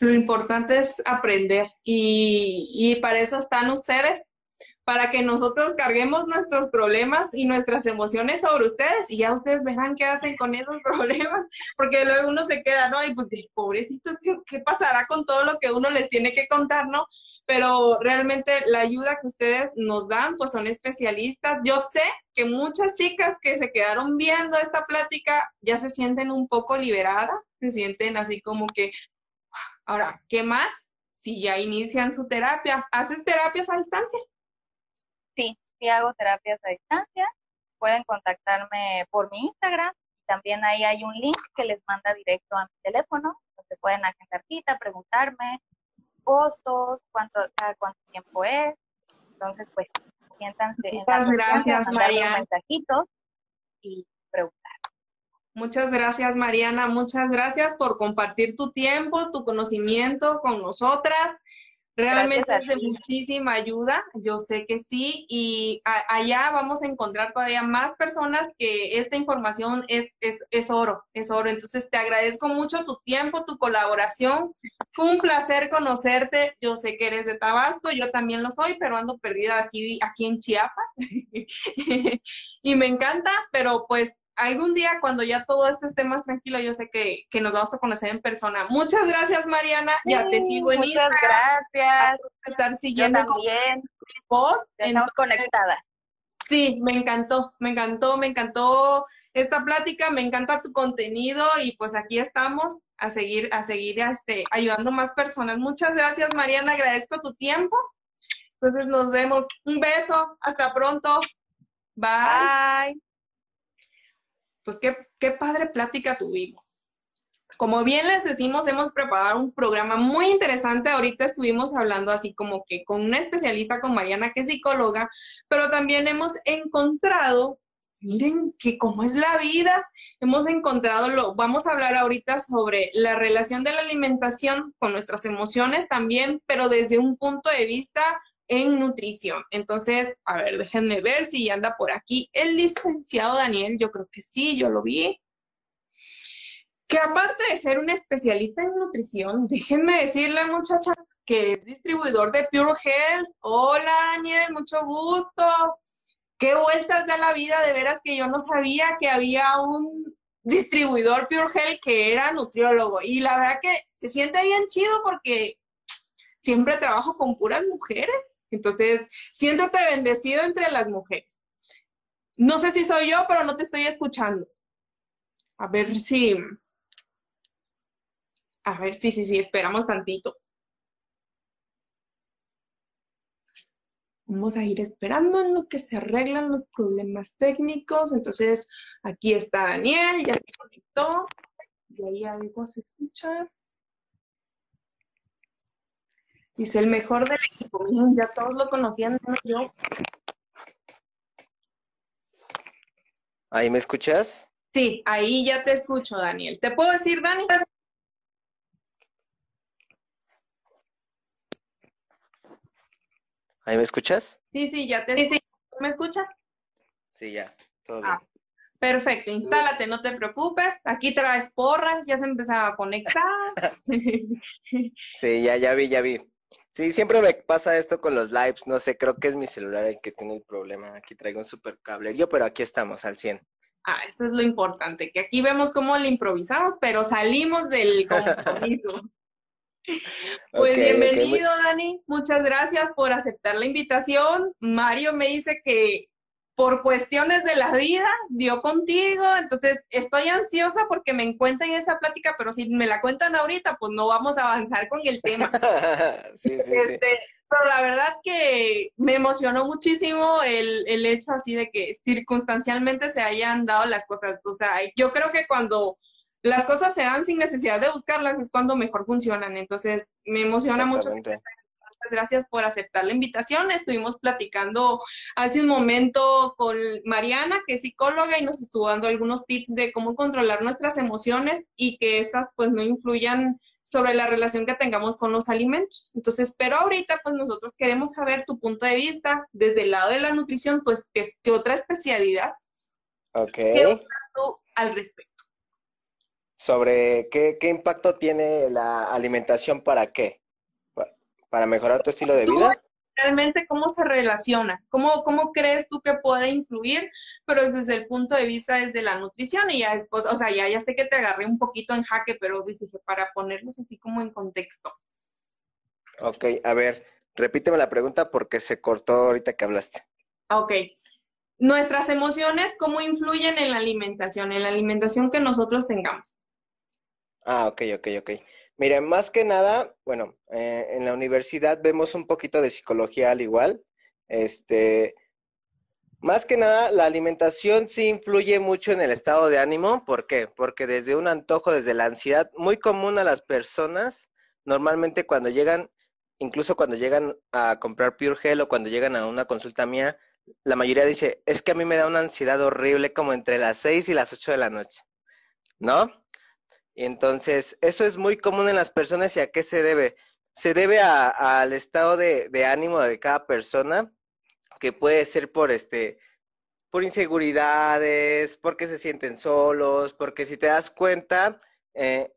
[SPEAKER 1] Lo importante es aprender y, para eso están ustedes, para que nosotros carguemos nuestros problemas y nuestras emociones sobre ustedes y ya ustedes verán qué hacen con esos *laughs* problemas, porque luego uno se queda, ¿no? Y pues, pobrecitos, ¿qué, ¿qué pasará con todo lo que uno les tiene que contar, ¿no? Pero realmente la ayuda que ustedes nos dan, pues son especialistas. Yo sé que muchas chicas que se quedaron viendo esta plática ya se sienten un poco liberadas, se sienten así como que, Ahora, ¿qué más? Si ya inician su terapia, ¿haces terapias a distancia?
[SPEAKER 2] Sí, hago terapias a distancia. Pueden contactarme por mi Instagram. También ahí hay un link que les manda directo a mi teléfono, donde pueden agendar cita, preguntarme costos, cuánto, cada cuánto tiempo es. Entonces, pues, siéntanse
[SPEAKER 1] Muchas gracias, María.
[SPEAKER 2] un mensajito y preguntar.
[SPEAKER 1] Muchas gracias, Mariana. Muchas gracias por compartir tu tiempo, tu conocimiento con nosotras. Realmente es de muchísima ayuda, yo sé que sí, y allá vamos a encontrar todavía más personas que esta información es, es, es oro, es oro. Entonces te agradezco mucho tu tiempo, tu colaboración. Fue un placer conocerte. Yo sé que eres de Tabasco, yo también lo soy, pero ando perdida aquí, aquí en Chiapas. *laughs* y me encanta, pero pues algún día cuando ya todo esto esté más tranquilo, yo sé que, nos vamos a conocer en persona. Muchas gracias, Mariana. ya te sigo en
[SPEAKER 2] Muchas gracias.
[SPEAKER 1] Estar siguiendo
[SPEAKER 2] yo también. Vos. Estamos conectadas.
[SPEAKER 1] Sí, me encantó, me encantó, me encantó esta plática, me encanta tu contenido y pues aquí estamos a seguir, a seguir este, ayudando más personas. Muchas gracias, Mariana, agradezco tu tiempo. Entonces nos vemos. Un beso, hasta pronto. Bye pues qué, qué padre plática tuvimos. Como bien les decimos, hemos preparado un programa muy interesante. Ahorita estuvimos hablando así como que con una especialista, con Mariana, que es psicóloga, pero también hemos encontrado, miren que como es la vida, hemos encontrado, lo, vamos a hablar ahorita sobre la relación de la alimentación con nuestras emociones también, pero desde un punto de vista en nutrición. Entonces, a ver, déjenme ver si anda por aquí el licenciado Daniel. Yo creo que sí, yo lo vi. Que aparte de ser un especialista en nutrición, déjenme decirle, muchachas, que es distribuidor de Pure Health. Hola, Daniel, mucho gusto. Qué vueltas da la vida, de veras que yo no sabía que había un distribuidor Pure Health que era nutriólogo. Y la verdad que se siente bien chido porque siempre trabajo con puras mujeres. Entonces, siéntate bendecido entre las mujeres. No sé si soy yo, pero no te estoy escuchando. A ver si... A ver, sí, sí, sí, esperamos tantito. Vamos a ir esperando en lo que se arreglan los problemas técnicos. Entonces, aquí está Daniel, ya se conectó. Y ahí algo se escucha. Dice, el mejor del equipo. Miren, ya todos lo conocían, menos yo.
[SPEAKER 3] ¿Ahí me escuchas?
[SPEAKER 1] Sí, ahí ya te escucho, Daniel. ¿Te puedo decir, Dani?
[SPEAKER 3] ¿Ahí me escuchas?
[SPEAKER 1] Sí, sí, ya te sí, ¿Me escuchas?
[SPEAKER 3] Sí, ya, todo
[SPEAKER 1] Ah,
[SPEAKER 3] bien.
[SPEAKER 1] perfecto, instálate, no te preocupes. Aquí traes porra, ya se empezaba a conectar. *laughs*
[SPEAKER 3] Sí, ya, ya vi, ya vi. Sí, siempre me pasa esto con los lives, no sé, creo que es mi celular el que tiene el problema. Aquí traigo un super cablerío, pero aquí estamos al 100.
[SPEAKER 1] Ah, eso es lo importante, que aquí vemos cómo le improvisamos, pero salimos del compromiso. *laughs* Pues bienvenido, Dani. Muchas gracias por aceptar la invitación. Mario me dice que por cuestiones de la vida dio contigo, entonces estoy ansiosa porque me encuentren esa plática, pero si me la cuentan ahorita, pues no vamos a avanzar con el tema. *laughs*
[SPEAKER 3] Sí, sí, sí.
[SPEAKER 1] Este, pero la verdad que me emocionó muchísimo el, el hecho así de que circunstancialmente se hayan dado las cosas. O sea, yo creo que cuando las cosas se dan sin necesidad de buscarlas es cuando mejor funcionan. Entonces, me emociona mucho. Gracias por aceptar la invitación. Estuvimos platicando hace un momento con Mariana, que es psicóloga, y nos estuvo dando algunos tips de cómo controlar nuestras emociones y que estas pues no influyan sobre la relación que tengamos con los alimentos. Entonces, pero ahorita pues nosotros queremos saber tu punto de vista desde el lado de la nutrición, pues ¿qué, qué otra especialidad
[SPEAKER 3] Ok.
[SPEAKER 1] ¿Qué tú al respecto?
[SPEAKER 3] Sobre qué, qué impacto tiene la alimentación para qué? Pa- ¿Para mejorar tu estilo de vida?
[SPEAKER 1] Realmente, ¿cómo se relaciona? ¿Cómo, cómo crees tú que puede influir? Pero es desde el punto de vista desde la nutrición y ya después, o sea, ya, ya sé que te agarré un poquito en jaque, pero dije, para ponerlos así como en contexto.
[SPEAKER 3] Ok, a ver, repíteme la pregunta porque se cortó ahorita que hablaste.
[SPEAKER 1] Ok. Nuestras emociones, ¿cómo influyen en la alimentación, en la alimentación que nosotros tengamos?
[SPEAKER 3] Ah, ok, ok, ok. Miren, más que nada, bueno, eh, en la universidad vemos un poquito de psicología al igual. Este, más que nada, la alimentación sí influye mucho en el estado de ánimo. ¿Por qué? Porque desde un antojo, desde la ansiedad, muy común a las personas, normalmente cuando llegan, incluso cuando llegan a comprar Pure Gel o cuando llegan a una consulta mía, la mayoría dice, es que a mí me da una ansiedad horrible como entre las 6 y las 8 de la noche, ¿no? Entonces, eso es muy común en las personas y a qué se debe. Se debe al estado de, ánimo de cada persona, que puede ser por este, por inseguridades, porque se sienten solos, porque si te das cuenta, eh,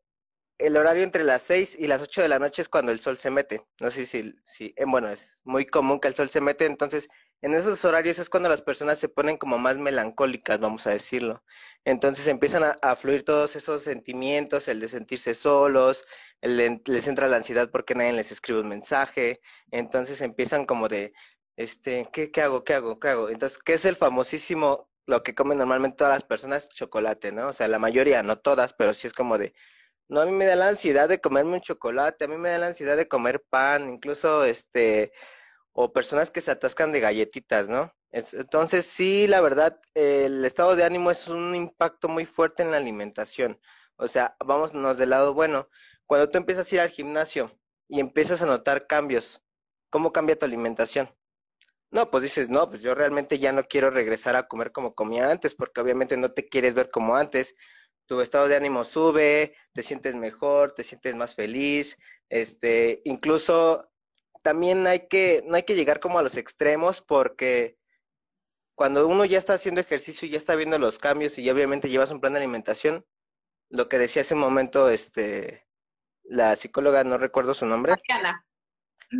[SPEAKER 3] el horario entre las 6 y las 8 de la noche es cuando el sol se mete. No sé si, si eh, bueno, es muy común que el sol se mete, entonces en esos horarios es cuando las personas se ponen como más melancólicas, vamos a decirlo. Entonces empiezan a, fluir todos esos sentimientos, el de sentirse solos, el les entra la ansiedad porque nadie les escribe un mensaje, entonces empiezan como de, este, ¿qué, qué hago? ¿Qué hago? ¿Qué hago? Entonces, ¿qué es el famosísimo, lo que comen normalmente todas las personas? Chocolate, ¿no? O sea, la mayoría, no todas, pero sí es como de, no, a mí me da la ansiedad de comerme un chocolate, a mí me da la ansiedad de comer pan, incluso este, o personas que se atascan de galletitas, ¿no? Es- entonces, sí, la verdad, el estado de ánimo es un impacto muy fuerte en la alimentación. O sea, vámonos del lado bueno. Cuando tú empiezas a ir al gimnasio y empiezas a notar cambios, ¿cómo cambia tu alimentación? No, pues dices, no, pues yo realmente ya no quiero regresar a comer como comía antes, porque obviamente no te quieres ver como antes. Tu estado de ánimo sube, te sientes mejor, te sientes más feliz, este, incluso también hay que, no hay que llegar como a los extremos porque cuando uno ya está haciendo ejercicio y ya está viendo los cambios y ya obviamente llevas un plan de alimentación, lo que decía hace un momento, este, la psicóloga, no recuerdo su nombre,
[SPEAKER 1] Mariana.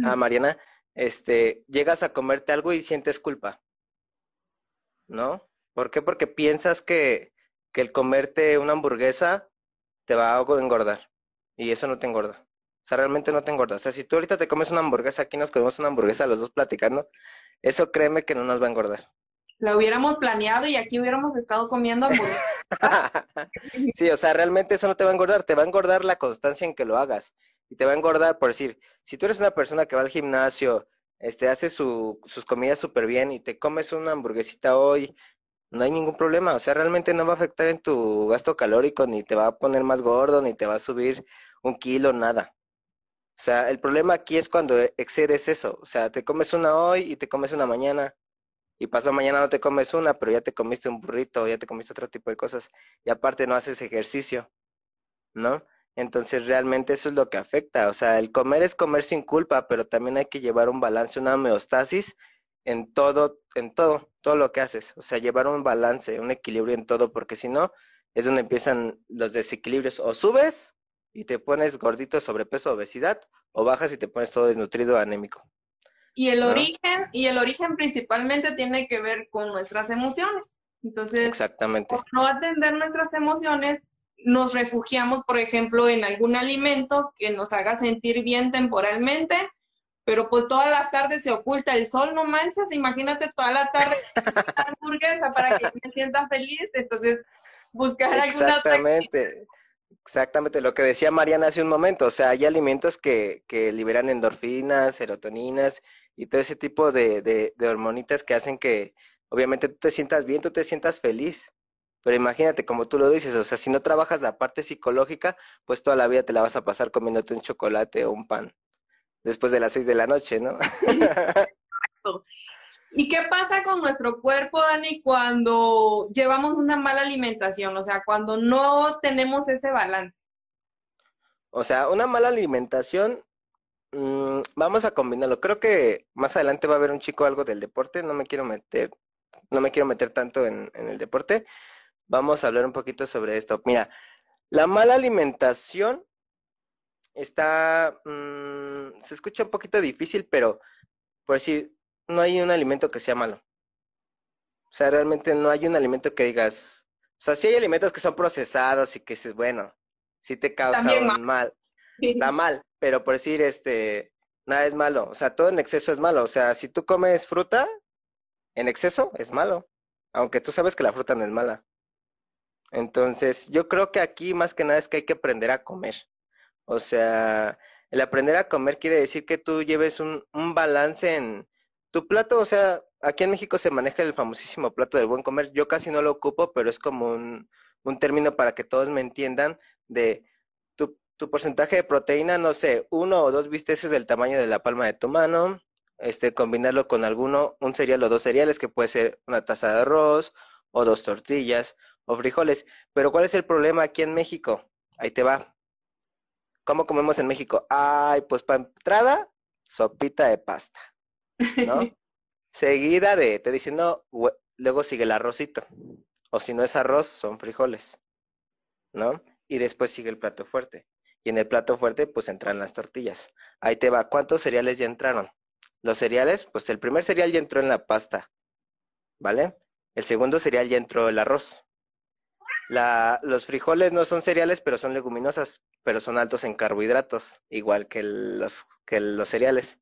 [SPEAKER 3] a Mariana, este, llegas a comerte algo y sientes culpa, ¿no? ¿Por qué? Porque piensas que, que el comerte una hamburguesa te va a engordar y eso no te engorda. O sea, realmente no te engorda. O sea, si tú ahorita te comes una hamburguesa, aquí nos comemos una hamburguesa los dos platicando, eso créeme que no nos va a engordar.
[SPEAKER 1] Lo hubiéramos planeado y aquí hubiéramos estado comiendo hamburguesas. *laughs*
[SPEAKER 3] sí, o sea, realmente eso no te va a engordar, te va a engordar la constancia en que lo hagas. Y te va a engordar, por decir, si tú eres una persona que va al gimnasio, este, hace su, sus comidas súper bien y te comes una hamburguesita hoy, no hay ningún problema. O sea, realmente no va a afectar en tu gasto calórico, ni te va a poner más gordo, ni te va a subir un kilo, nada. O sea, el problema aquí es cuando excedes eso. O sea, te comes una hoy y te comes una mañana. Y pasó mañana no te comes una, pero ya te comiste un burrito, ya te comiste otro tipo de cosas. Y aparte no haces ejercicio, ¿no? Entonces realmente eso es lo que afecta. O sea, el comer es comer sin culpa, pero también hay que llevar un balance, una homeostasis en todo, en todo, todo lo que haces. O sea, llevar un balance, un equilibrio en todo, porque si no, es donde empiezan los desequilibrios. O subes y te pones gordito, sobrepeso, obesidad, o bajas y te pones todo desnutrido, anémico.
[SPEAKER 1] Y el origen, y el origen principalmente tiene que ver con nuestras emociones. Entonces,
[SPEAKER 3] Exactamente.
[SPEAKER 1] por no atender nuestras emociones, nos refugiamos, por ejemplo, en algún alimento que nos haga sentir bien temporalmente, pero pues todas las tardes se oculta el sol, no manches, imagínate toda la tarde *laughs* hamburguesa para que me sienta feliz, entonces buscar alguna
[SPEAKER 3] Exactamente. Exactamente, lo que decía Mariana hace un momento, o sea, hay alimentos que, que liberan endorfinas, serotoninas y todo ese tipo de, de, de hormonitas que hacen que obviamente tú te sientas bien, tú te sientas feliz. Pero imagínate, como tú lo dices, o sea, si no trabajas la parte psicológica, pues toda la vida te la vas a pasar comiéndote un chocolate o un pan después de las seis de la noche, ¿no? *laughs*
[SPEAKER 1] ¿Y qué pasa con nuestro cuerpo, Dani, cuando llevamos una mala alimentación? O sea, cuando no tenemos ese balance.
[SPEAKER 3] O sea, una mala alimentación, mmm, vamos a combinarlo. Creo que más adelante va a haber un chico algo del deporte, no me quiero meter, no me quiero meter tanto en, el deporte. Vamos a hablar un poquito sobre esto. Mira, la mala alimentación está, mmm, se escucha un poquito difícil, pero por decir, no hay un alimento que sea malo. O sea, realmente no hay un alimento que digas, o sea, sí hay alimentos que son procesados y que dices, bueno, sí te causan mal. mal. Sí. Está mal, pero por decir, este, nada es malo. O sea, todo en exceso es malo. O sea, si tú comes fruta, en exceso es malo. Aunque tú sabes que la fruta no es mala. Entonces, yo creo que aquí más que nada es que hay que aprender a comer. O sea, el aprender a comer quiere decir que tú lleves un, un balance en tu plato. O sea, aquí en México se maneja el famosísimo plato del buen comer. Yo casi no lo ocupo, pero es como un, término para que todos me entiendan de tu, tu, porcentaje de proteína, no sé, uno o dos bisteces del tamaño de la palma de tu mano, este, combinarlo con alguno, un cereal o dos cereales, que puede ser una taza de arroz o dos tortillas o frijoles. Pero ¿cuál es el problema aquí en México? Ahí te va. ¿Cómo comemos en México? Ay, pues para entrada, sopita de pasta, ¿no? *laughs* Seguida de, te dicen, no, luego sigue el arrocito. O si no es arroz, son frijoles, ¿no? Y después sigue el plato fuerte. Y en el plato fuerte, pues entran las tortillas. Ahí te va. ¿Cuántos cereales ya entraron? Los cereales, pues el primer cereal ya entró en la pasta, ¿vale? El segundo cereal ya entró el arroz. La, los frijoles no son cereales, pero son leguminosas, pero son altos en carbohidratos, igual que los, que los cereales.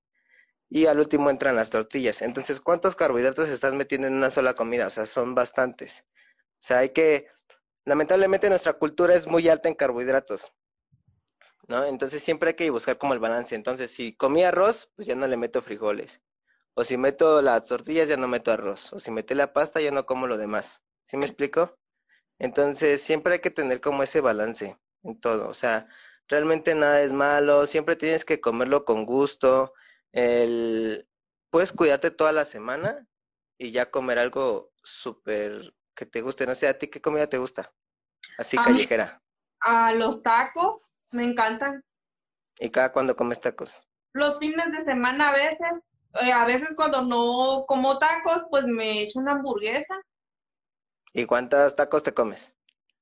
[SPEAKER 3] Y al último entran las tortillas. Entonces, ¿cuántos carbohidratos estás metiendo en una sola comida? O sea, son bastantes. O sea, hay que, lamentablemente nuestra cultura es muy alta en carbohidratos, ¿no? Entonces siempre hay que buscar como el balance. Entonces, si comí arroz, pues ya no le meto frijoles. O si meto las tortillas, ya no meto arroz. O si meto la pasta, ya no como lo demás. ¿Sí me explico? Entonces, siempre hay que tener como ese balance en todo. O sea, realmente nada es malo, siempre tienes que comerlo con gusto. El, puedes cuidarte toda la semana y ya comer algo súper que te guste. No sé, ¿a ti qué comida te gusta? Así
[SPEAKER 1] a
[SPEAKER 3] callejera.
[SPEAKER 1] Mí, a los tacos, me encantan.
[SPEAKER 3] ¿Y cada cuándo comes tacos?
[SPEAKER 1] Los fines de semana a veces. Eh, a veces cuando no como tacos, pues me echo una hamburguesa.
[SPEAKER 3] ¿Y cuántos tacos te comes?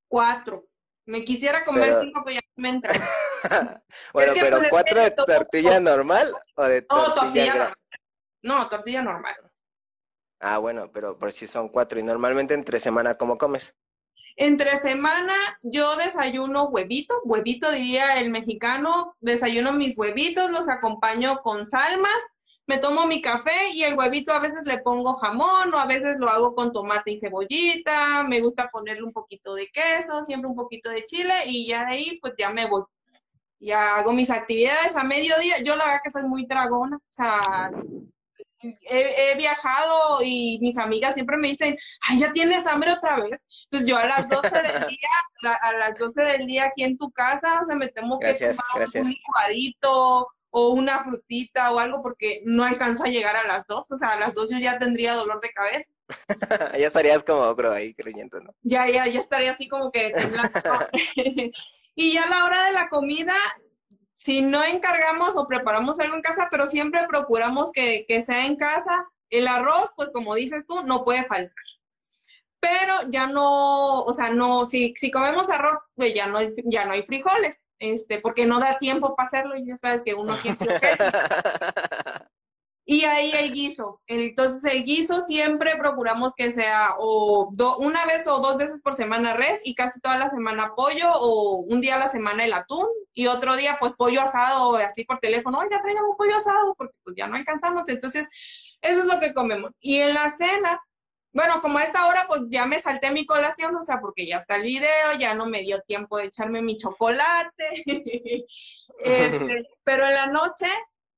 [SPEAKER 1] Cuatro. Me quisiera comer pero... cinco, pero ya me entran. *laughs* *laughs*
[SPEAKER 3] bueno, pero pues, ¿cuatro de tortilla normal o de tortilla,
[SPEAKER 1] no, tortilla normal? No, tortilla normal.
[SPEAKER 3] Ah, bueno, pero por si son cuatro. ¿Y normalmente entre semana cómo comes?
[SPEAKER 1] Entre semana yo desayuno huevito, huevito diría el mexicano, desayuno mis huevitos, los acompaño con salmas, me tomo mi café y el huevito a veces le pongo jamón o a veces lo hago con tomate y cebollita, me gusta ponerle un poquito de queso, siempre un poquito de chile y ya de ahí pues ya me voy. Ya hago mis actividades a mediodía, yo la verdad que soy muy dragona, o sea, he, viajado y mis amigas siempre me dicen, ay, ya tienes hambre otra vez. Entonces yo a las 12 del *laughs* día, a las 12 del día aquí en tu casa, o sea, me temo que tomar un licuadito o una frutita o algo porque no alcanzo a llegar a las 2, o sea, a las 2 yo ya tendría dolor de cabeza. *laughs*
[SPEAKER 3] ya estarías como creo ahí creyendo, ¿no?
[SPEAKER 1] Ya, ya, ya estaría así como que *laughs* y ya a la hora de la comida, si no encargamos o preparamos algo en casa, pero siempre procuramos que, sea en casa. El arroz, pues como dices tú, no puede faltar. Pero ya no, o sea, no, si, si comemos arroz, pues ya no, es, ya no hay frijoles, este, porque no da tiempo para hacerlo y ya sabes que uno quiere *laughs* Y ahí el guiso. Entonces el guiso siempre procuramos que sea o una vez o dos veces por semana res y casi toda la semana pollo o un día a la semana el atún y otro día pues pollo asado así por teléfono, oiga, un pollo asado porque pues ya no alcanzamos. Entonces eso es lo que comemos. Y en la cena, bueno, como a esta hora pues ya me salté mi colación, o sea, porque ya está el video, ya no me dio tiempo de echarme mi chocolate. *laughs* Este, pero en la noche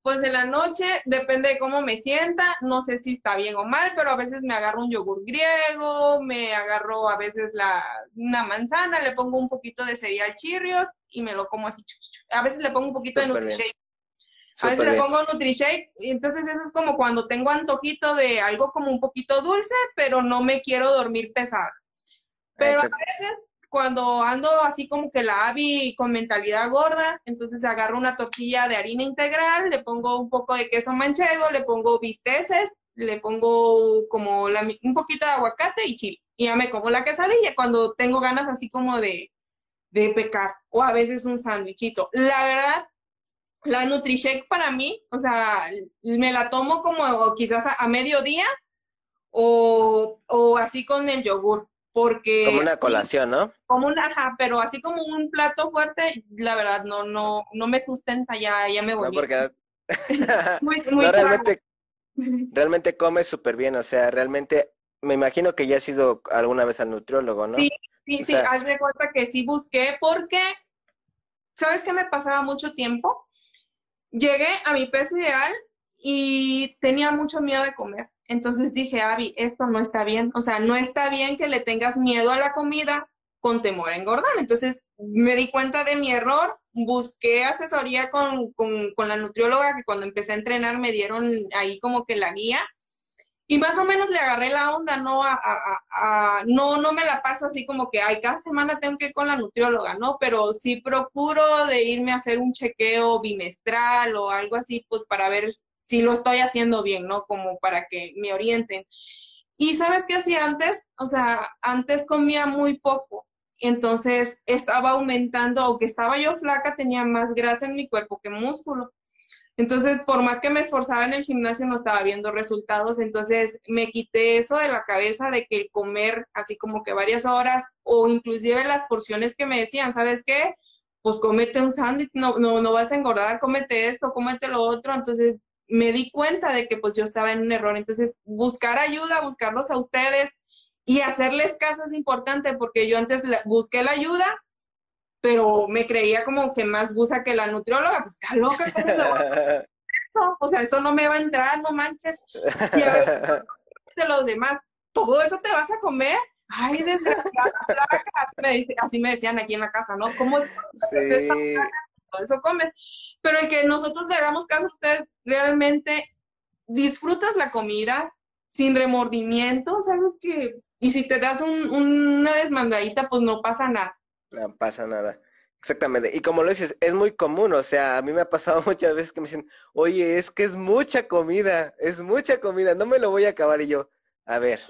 [SPEAKER 1] pues en la noche, depende de cómo me sienta, no sé si está bien o mal, pero a veces me agarro un yogur griego, me agarro a veces la, una manzana, le pongo un poquito de cereal chirrios y me lo como así. A veces le pongo un poquito de NutriShake. A veces le pongo NutriShake, y entonces eso es como cuando tengo antojito de algo como un poquito dulce, pero no me quiero dormir pesada. Pero a veces cuando ando así como que la avi con mentalidad gorda, entonces agarro una tortilla de harina integral, le pongo un poco de queso manchego, le pongo bisteces, le pongo como un poquito de aguacate y chile. Y ya me como la quesadilla cuando tengo ganas así como de, de pecar o a veces un sándwichito. La verdad, la NutriShake para mí, o sea, me la tomo como quizás a, a mediodía o, o así con el yogur porque...
[SPEAKER 3] Como una colación, ¿no?
[SPEAKER 1] Como una, ajá, pero así como un plato fuerte, la verdad, no, no, no me sustenta, ya, ya me voy.
[SPEAKER 3] No, porque... *laughs* muy, *laughs* muy realmente, *laughs* realmente comes súper bien, o sea, realmente, me imagino que ya has ido alguna vez al nutriólogo, ¿no?
[SPEAKER 1] Sí, sí, sí, haz de cuenta que sí busqué, porque, ¿sabes qué me pasaba mucho tiempo? Llegué a mi peso ideal y tenía mucho miedo de comer. Entonces dije, Avi, esto no está bien. O sea, no está bien que le tengas miedo a la comida con temor a engordar. Entonces me di cuenta de mi error, busqué asesoría con, con la nutrióloga que cuando empecé a entrenar me dieron ahí como que la guía y más o menos le agarré la onda, ¿no? A, no, no me la paso así como que, ay, cada semana tengo que ir con la nutrióloga, ¿no? Pero sí procuro de irme a hacer un chequeo bimestral o algo así, pues para ver si lo estoy haciendo bien, ¿no? Como para que me orienten. Y sabes qué hacía antes? O sea, antes comía muy poco. Entonces estaba aumentando, o que estaba yo flaca, tenía más grasa en mi cuerpo que músculo. Entonces, por más que me esforzaba en el gimnasio, no estaba viendo resultados. Entonces, me quité eso de la cabeza de que comer así como que varias horas o inclusive las porciones que me decían, ¿sabes qué? Pues cómete un sándwich, no, no, no vas a engordar, cómete esto, cómete lo otro. Entonces, me di cuenta de que pues yo estaba en un error. Entonces, buscar ayuda, buscarlos a ustedes y hacerles caso es importante porque yo antes busqué la ayuda pero me creía como que más gusa que la nutrióloga, pues está loca, ¿cómo eso? O sea, eso no me va a entrar, no manches. Y a ver, de los demás, ¿todo eso te vas a comer? Ay, desgraciada, Así me, decían aquí en la casa, ¿no? ¿Cómo todo eso comes? Pero el que nosotros le hagamos caso a ustedes, realmente disfrutas la comida sin remordimiento, ¿sabes que Y si te das una desmandadita, pues no pasa nada.
[SPEAKER 3] No pasa nada. Exactamente. Y como lo dices, es muy común, o sea, a mí me ha pasado *laughs* muchas veces que me dicen, oye, es que es mucha comida, es mucha comida, no me lo voy a acabar. Y yo, a ver,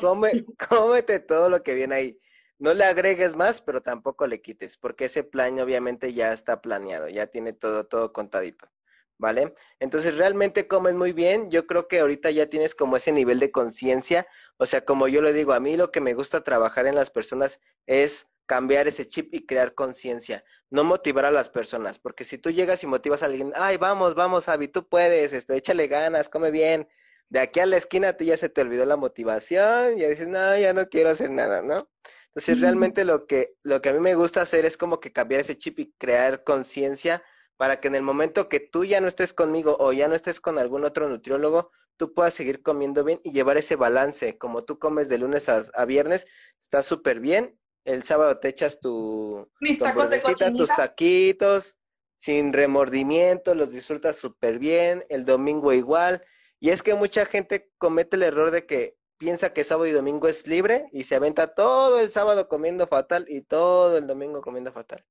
[SPEAKER 3] come, *laughs* cómete todo lo que viene ahí. No le agregues más, pero tampoco le quites, porque ese plan obviamente ya está planeado, ya tiene todo, todo contadito. ¿vale? Entonces realmente comes muy bien, yo creo que ahorita ya tienes como ese nivel de conciencia, o sea, como yo le digo, a mí lo que me gusta trabajar en las personas es cambiar ese chip y crear conciencia, no motivar a las personas, porque si tú llegas y motivas a alguien, ay, vamos, vamos, Avi, tú puedes, este, échale ganas, come bien, de aquí a la esquina a ti ya se te olvidó la motivación, ya dices, no, ya no quiero hacer nada, ¿no? Entonces, realmente lo que, lo que a mí me gusta hacer es como que cambiar ese chip y crear conciencia para que en el momento que tú ya no estés conmigo o ya no estés con algún otro nutriólogo, tú puedas seguir comiendo bien y llevar ese balance. Como tú comes de lunes a, viernes, está súper bien. El sábado te echas tu,
[SPEAKER 1] Mis tacos de
[SPEAKER 3] tus taquitos, sin remordimiento, los disfrutas súper bien. El domingo igual. Y es que mucha gente comete el error de que piensa que sábado y domingo es libre y se aventa todo el sábado comiendo fatal y todo el domingo comiendo fatal.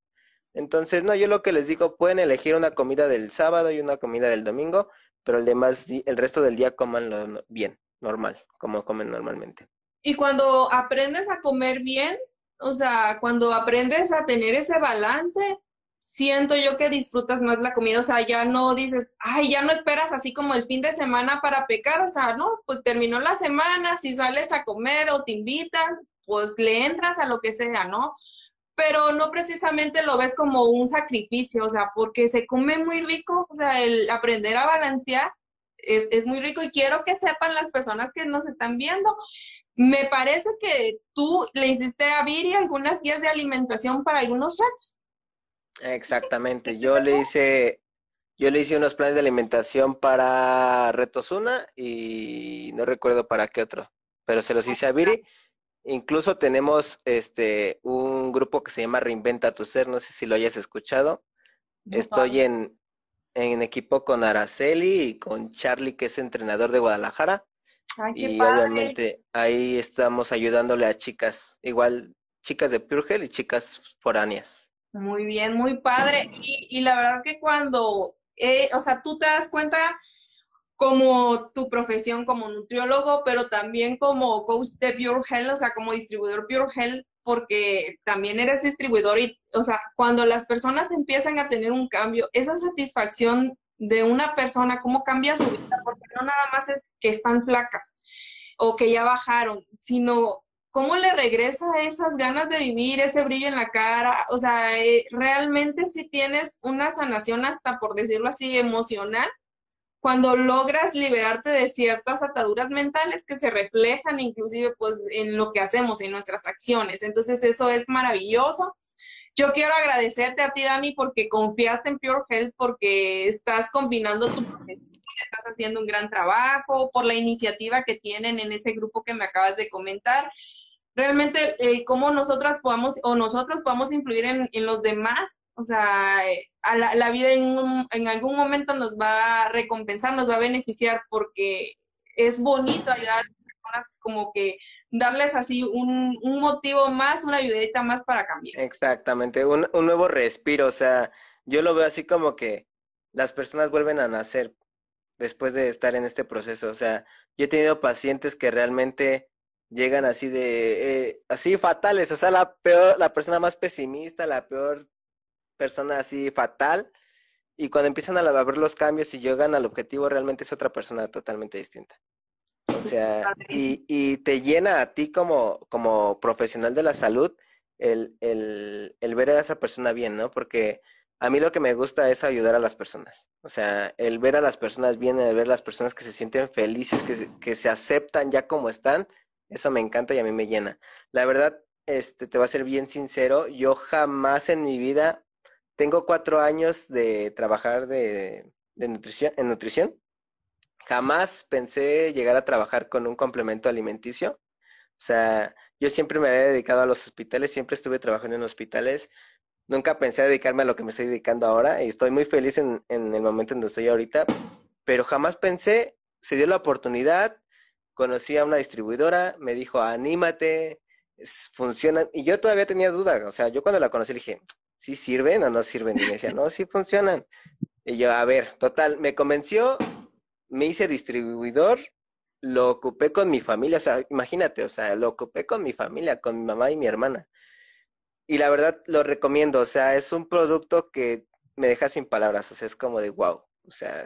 [SPEAKER 3] Entonces, no, yo lo que les digo, pueden elegir una comida del sábado y una comida del domingo, pero el demás, el resto del día comanlo bien, normal, como comen normalmente.
[SPEAKER 1] Y cuando aprendes a comer bien, o sea, cuando aprendes a tener ese balance, siento yo que disfrutas más la comida, o sea, ya no dices, ay, ya no esperas así como el fin de semana para pecar, o sea, no, pues terminó la semana, si sales a comer o te invitan, pues le entras a lo que sea, ¿no? pero no precisamente lo ves como un sacrificio, o sea, porque se come muy rico, o sea, el aprender a balancear es, muy rico y quiero que sepan las personas que nos están viendo. Me parece que tú le hiciste a Viri algunas guías de alimentación para algunos retos.
[SPEAKER 3] Exactamente, yo le hice, yo le hice unos planes de alimentación para retos una y no recuerdo para qué otro, pero se los hice a Viri Incluso tenemos este un grupo que se llama Reinventa tu ser, no sé si lo hayas escuchado. Estoy en, en equipo con Araceli y con Charlie, que es entrenador de Guadalajara. y obviamente ahí estamos ayudándole a chicas, igual chicas de Purgel y chicas foráneas.
[SPEAKER 1] Muy bien, muy padre. Y, y la verdad que cuando, eh, o sea, tú te das cuenta como tu profesión como nutriólogo, pero también como coach de Pure Health, o sea, como distribuidor Pure Health, porque también eres distribuidor y, o sea, cuando las personas empiezan a tener un cambio, esa satisfacción de una persona, cómo cambia su vida, porque no nada más es que están flacas o que ya bajaron, sino cómo le regresa esas ganas de vivir, ese brillo en la cara, o sea, eh, realmente si tienes una sanación hasta, por decirlo así, emocional, cuando logras liberarte de ciertas ataduras mentales que se reflejan inclusive pues en lo que hacemos, en nuestras acciones. Entonces eso es maravilloso. Yo quiero agradecerte a ti, Dani, porque confiaste en Pure Health, porque estás combinando tu estás haciendo un gran trabajo, por la iniciativa que tienen en ese grupo que me acabas de comentar. Realmente, eh, cómo nosotras podamos o nosotros podamos influir en, en los demás o sea, eh, a la, vida en, en, algún momento nos va a recompensar, nos va a beneficiar porque es bonito ayudar a las personas como que darles así un, un motivo más, una ayudita más para cambiar.
[SPEAKER 3] Exactamente, un, un nuevo respiro, o sea, yo lo veo así como que las personas vuelven a nacer después de estar en este proceso, o sea, yo he tenido pacientes que realmente llegan así de, eh, así fatales, o sea, la peor, la persona más pesimista, la peor persona así fatal y cuando empiezan a ver los cambios y llegan al objetivo realmente es otra persona totalmente distinta. O sea, y, y te llena a ti como, como profesional de la salud el, el, el ver a esa persona bien, ¿no? Porque a mí lo que me gusta es ayudar a las personas. O sea, el ver a las personas bien, el ver a las personas que se sienten felices, que que se aceptan ya como están, eso me encanta y a mí me llena. La verdad, este, te voy a ser bien sincero, yo jamás en mi vida tengo cuatro años de trabajar de, nutrición, en nutrición. Jamás pensé llegar a trabajar con un complemento alimenticio. O sea, yo siempre me había dedicado a los hospitales, siempre estuve trabajando en hospitales. Nunca pensé dedicarme a lo que me estoy dedicando ahora y estoy muy feliz en, en el momento en donde estoy ahorita, pero jamás pensé, se dio la oportunidad, conocí a una distribuidora, me dijo, anímate, funcionan, y yo todavía tenía duda, o sea, yo cuando la conocí dije, ¿sí sirven o no sirven? Y me decía, no, sí funcionan. Y yo, a ver, total, me convenció, me hice distribuidor, lo ocupé con mi familia, o sea, imagínate, o sea, lo ocupé con mi familia, con mi mamá y mi hermana. Y la verdad lo recomiendo, o sea, es un producto que me deja sin palabras, o sea, es como de wow. O sea,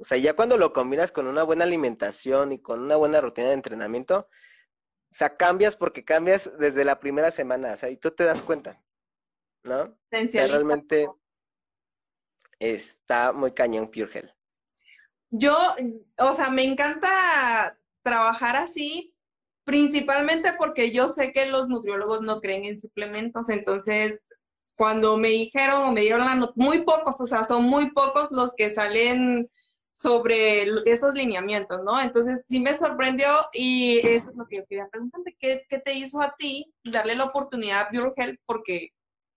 [SPEAKER 3] o sea, ya cuando lo combinas con una buena alimentación y con una buena rutina de entrenamiento, o sea, cambias porque cambias desde la primera semana, o sea, y tú te das cuenta, ¿no? O sea, realmente está muy cañón Pure Gel.
[SPEAKER 1] Yo, o sea, me encanta trabajar así, principalmente porque yo sé que los nutriólogos no creen en suplementos, entonces cuando me dijeron o me dieron la nota, muy pocos, o sea, son muy pocos los que salen sobre esos lineamientos, ¿no? Entonces sí me sorprendió y eso es lo que yo quería preguntarte, ¿qué, qué te hizo a ti darle la oportunidad a Health? Porque,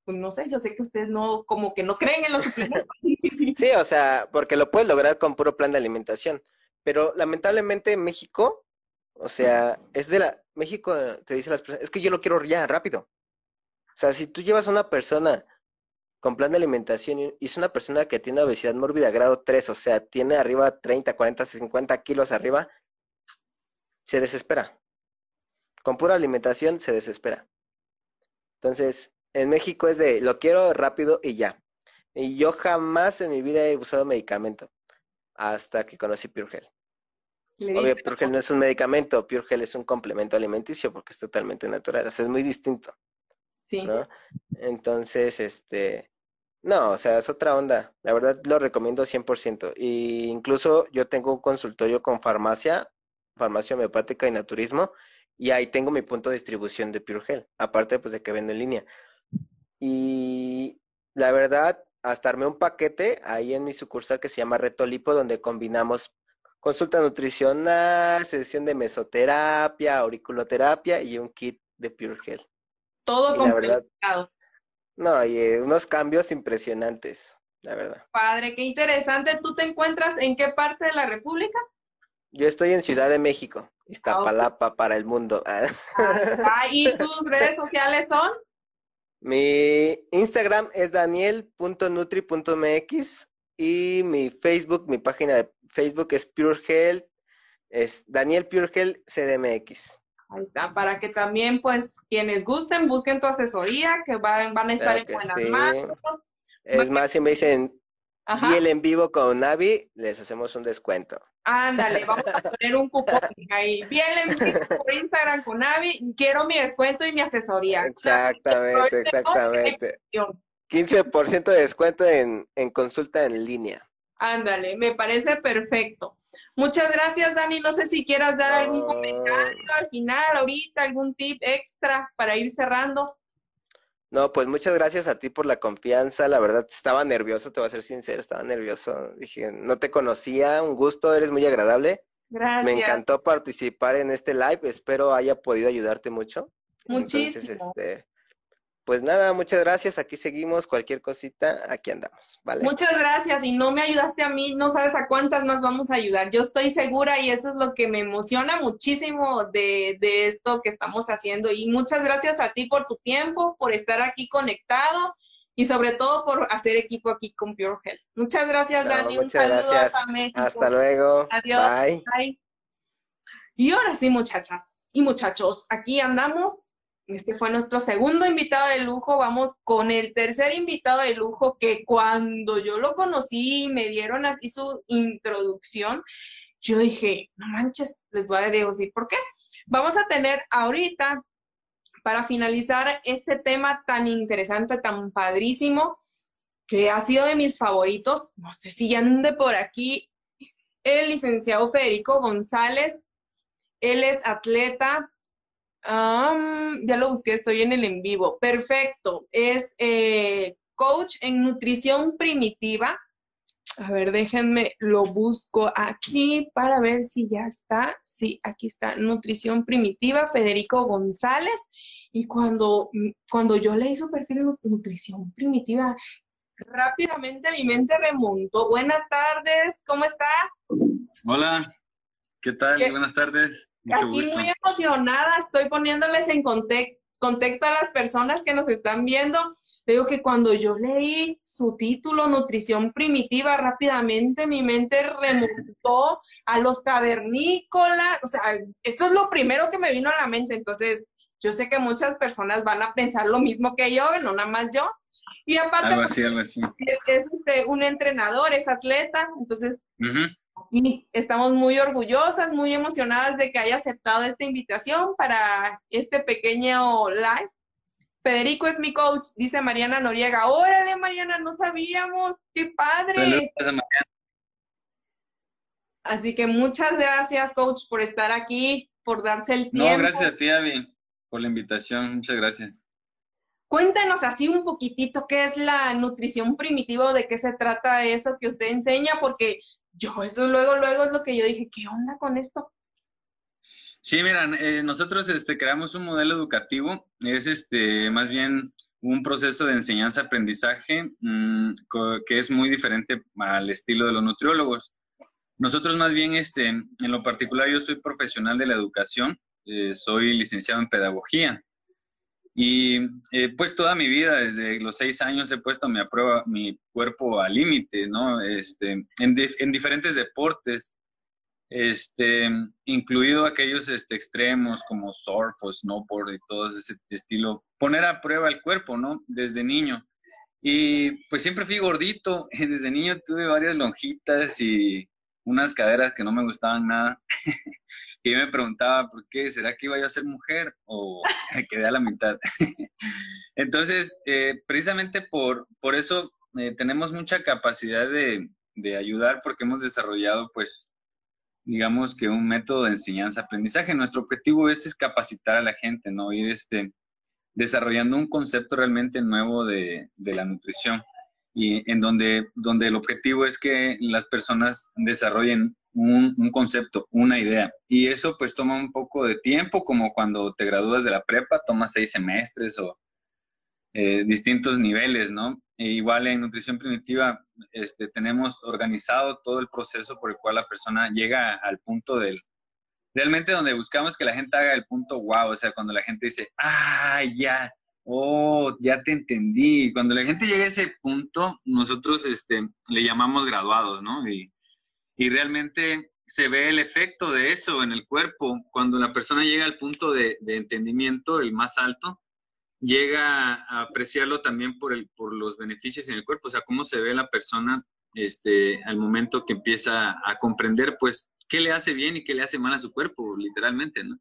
[SPEAKER 1] pues no sé, yo sé que ustedes no, como que no creen en los suplementos. *laughs*
[SPEAKER 3] Sí, o sea, porque lo puedes lograr con puro plan de alimentación, pero lamentablemente México, o sea, es de la, México te dice las personas, es que yo lo quiero ya, rápido. O sea, si tú llevas a una persona con plan de alimentación y es una persona que tiene obesidad mórbida grado 3, o sea, tiene arriba 30, 40, 50 kilos arriba, se desespera. Con pura alimentación se desespera. Entonces, en México es de lo quiero rápido y ya. Y yo jamás en mi vida he usado medicamento hasta que conocí Pure Obvio, Pure no es un medicamento, Pure es un complemento alimenticio porque es totalmente natural, o sea, es muy distinto. Sí. Entonces, este, no, o sea, es otra onda. La verdad lo recomiendo 100%. Y incluso yo tengo un consultorio con farmacia, farmacia homeopática y naturismo, y ahí tengo mi punto de distribución de Pure aparte pues de que vendo en línea. Y la verdad, hasta armé un paquete ahí en mi sucursal que se llama Reto Lipo, donde combinamos consulta nutricional, sesión de mesoterapia, auriculoterapia y un kit de Pure
[SPEAKER 1] todo complementado.
[SPEAKER 3] No, y eh, unos cambios impresionantes, la verdad.
[SPEAKER 1] Padre, qué interesante. ¿Tú te encuentras en qué parte de la República?
[SPEAKER 3] Yo estoy en Ciudad de México, Iztapalapa ah, para el mundo. *laughs*
[SPEAKER 1] Ah, ¿Y tus redes sociales son?
[SPEAKER 3] Mi Instagram es daniel.nutri.mx y mi Facebook, mi página de Facebook es Pure Health, es Daniel Pure Health CDMX.
[SPEAKER 1] Ahí está, para que también, pues, quienes gusten, busquen tu asesoría, que van, van a estar en buenas manos.
[SPEAKER 3] Es más, si me dicen Biel en vivo con Navi, les hacemos un descuento.
[SPEAKER 1] Ándale, vamos a *laughs* poner un cupón ahí. Biel en vivo por Instagram con Navi, quiero mi descuento y mi asesoría.
[SPEAKER 3] Exactamente, exactamente. 15% de descuento en, en consulta en línea.
[SPEAKER 1] Ándale, me parece perfecto. Muchas gracias, Dani. No sé si quieras dar algún comentario al final, ahorita, algún tip extra para ir cerrando.
[SPEAKER 3] No, pues muchas gracias a ti por la confianza. La verdad, estaba nervioso, te voy a ser sincero, estaba nervioso. Dije, no te conocía, un gusto, eres muy agradable. Gracias. Me encantó participar en este live, espero haya podido ayudarte mucho.
[SPEAKER 1] Muchísimo.
[SPEAKER 3] Entonces, este, pues nada, muchas gracias. Aquí seguimos. Cualquier cosita, aquí andamos. ¿vale?
[SPEAKER 1] Muchas gracias. Y no me ayudaste a mí, no sabes a cuántas más vamos a ayudar. Yo estoy segura y eso es lo que me emociona muchísimo de, de esto que estamos haciendo. Y muchas gracias a ti por tu tiempo, por estar aquí conectado y sobre todo por hacer equipo aquí con Pure Health. Muchas gracias, Dani.
[SPEAKER 3] Muchas gracias. Hasta luego.
[SPEAKER 1] Adiós. Bye. Y ahora sí, muchachas y muchachos, aquí andamos este fue nuestro segundo invitado de lujo. Vamos con el tercer invitado de lujo que cuando yo lo conocí y me dieron así su introducción, yo dije, no manches, les voy a decir por qué. Vamos a tener ahorita, para finalizar este tema tan interesante, tan padrísimo, que ha sido de mis favoritos, no sé si ande por aquí, el licenciado Federico González. Él es atleta, ya lo busqué, estoy en el en vivo. Perfecto. Es eh, coach en nutrición primitiva. A ver, déjenme, lo busco aquí para ver si ya está. Sí, aquí está, nutrición primitiva, Federico González. Y cuando, cuando yo leí su perfil nutrición primitiva, rápidamente mi mente remontó. Buenas tardes, ¿cómo está?
[SPEAKER 4] Hola, ¿qué tal? Buenas tardes.
[SPEAKER 1] Aquí muy emocionada, estoy poniéndoles en contexto a las personas que nos están viendo. digo que cuando yo leí su título, Nutrición Primitiva, rápidamente mi mente remontó a los cavernícolas. O sea, esto es lo primero que me vino a la mente. Entonces, yo sé que muchas personas van a pensar lo mismo que yo, no nada más yo. Y aparte,
[SPEAKER 4] algo así, algo así.
[SPEAKER 1] es, este, un entrenador, es atleta, entonces y estamos muy orgullosas, muy emocionadas de que haya aceptado esta invitación para este pequeño live. Federico es mi coach, dice Mariana Noriega. Órale, Mariana, no sabíamos. ¡Qué padre! Así que muchas gracias, coach, por estar aquí, por darse el tiempo.
[SPEAKER 4] No, gracias a ti, Avi, por la invitación. Muchas gracias.
[SPEAKER 1] Cuéntanos así un poquitito qué es la nutrición primitiva, de qué se trata eso que usted enseña, porque yo eso luego, luego es lo que yo dije, ¿qué onda con esto?
[SPEAKER 4] Sí, miran, eh, nosotros este, creamos un modelo educativo, es este, más bien un proceso de enseñanza-aprendizaje mm, que es muy diferente al estilo de los nutriólogos. Nosotros más bien, este, en lo particular, yo soy profesional de la educación, eh, soy licenciado en pedagogía. Y eh, pues toda mi vida, desde los seis años, he puesto mi, prueba, mi cuerpo al límite, ¿no? Este, en, en, diferentes deportes, este, incluido aquellos este, extremos como surf o snowboard y todo ese estilo, poner a prueba el cuerpo, ¿no? Desde niño. Y pues siempre fui gordito, *laughs* desde niño tuve varias lonjitas y unas caderas que no me gustaban nada. *laughs* yo me preguntaba, ¿por qué? ¿Será que iba yo a ser mujer o *laughs* me quedé a la mitad? *laughs* Entonces, eh, precisamente por, por eso eh, tenemos mucha capacidad de, de, ayudar porque hemos desarrollado, pues, digamos que un método de enseñanza-aprendizaje. Nuestro objetivo es, es, capacitar a la gente, ¿no? Ir este, desarrollando un concepto realmente nuevo de, de la nutrición y en donde, donde el objetivo es que las personas desarrollen un, un, concepto, una idea. Y eso pues toma un poco de tiempo, como cuando te gradúas de la prepa, tomas seis semestres o eh, distintos niveles, ¿no? E igual en nutrición primitiva este, tenemos organizado todo el proceso por el cual la persona llega al punto del... Realmente donde buscamos que la gente haga el punto wow, o sea, cuando la gente dice, ah, ya, oh, ya te entendí. Cuando la gente llega a ese punto, nosotros este, le llamamos graduados, ¿no? Y, y realmente se ve el efecto de eso en el cuerpo. Cuando la persona llega al punto de, de entendimiento, el más alto, llega a apreciarlo también por, el, por los beneficios en el cuerpo, o sea, cómo se ve la persona este, al momento que empieza a comprender, pues, qué le hace bien y qué le hace mal a su cuerpo, literalmente, ¿no?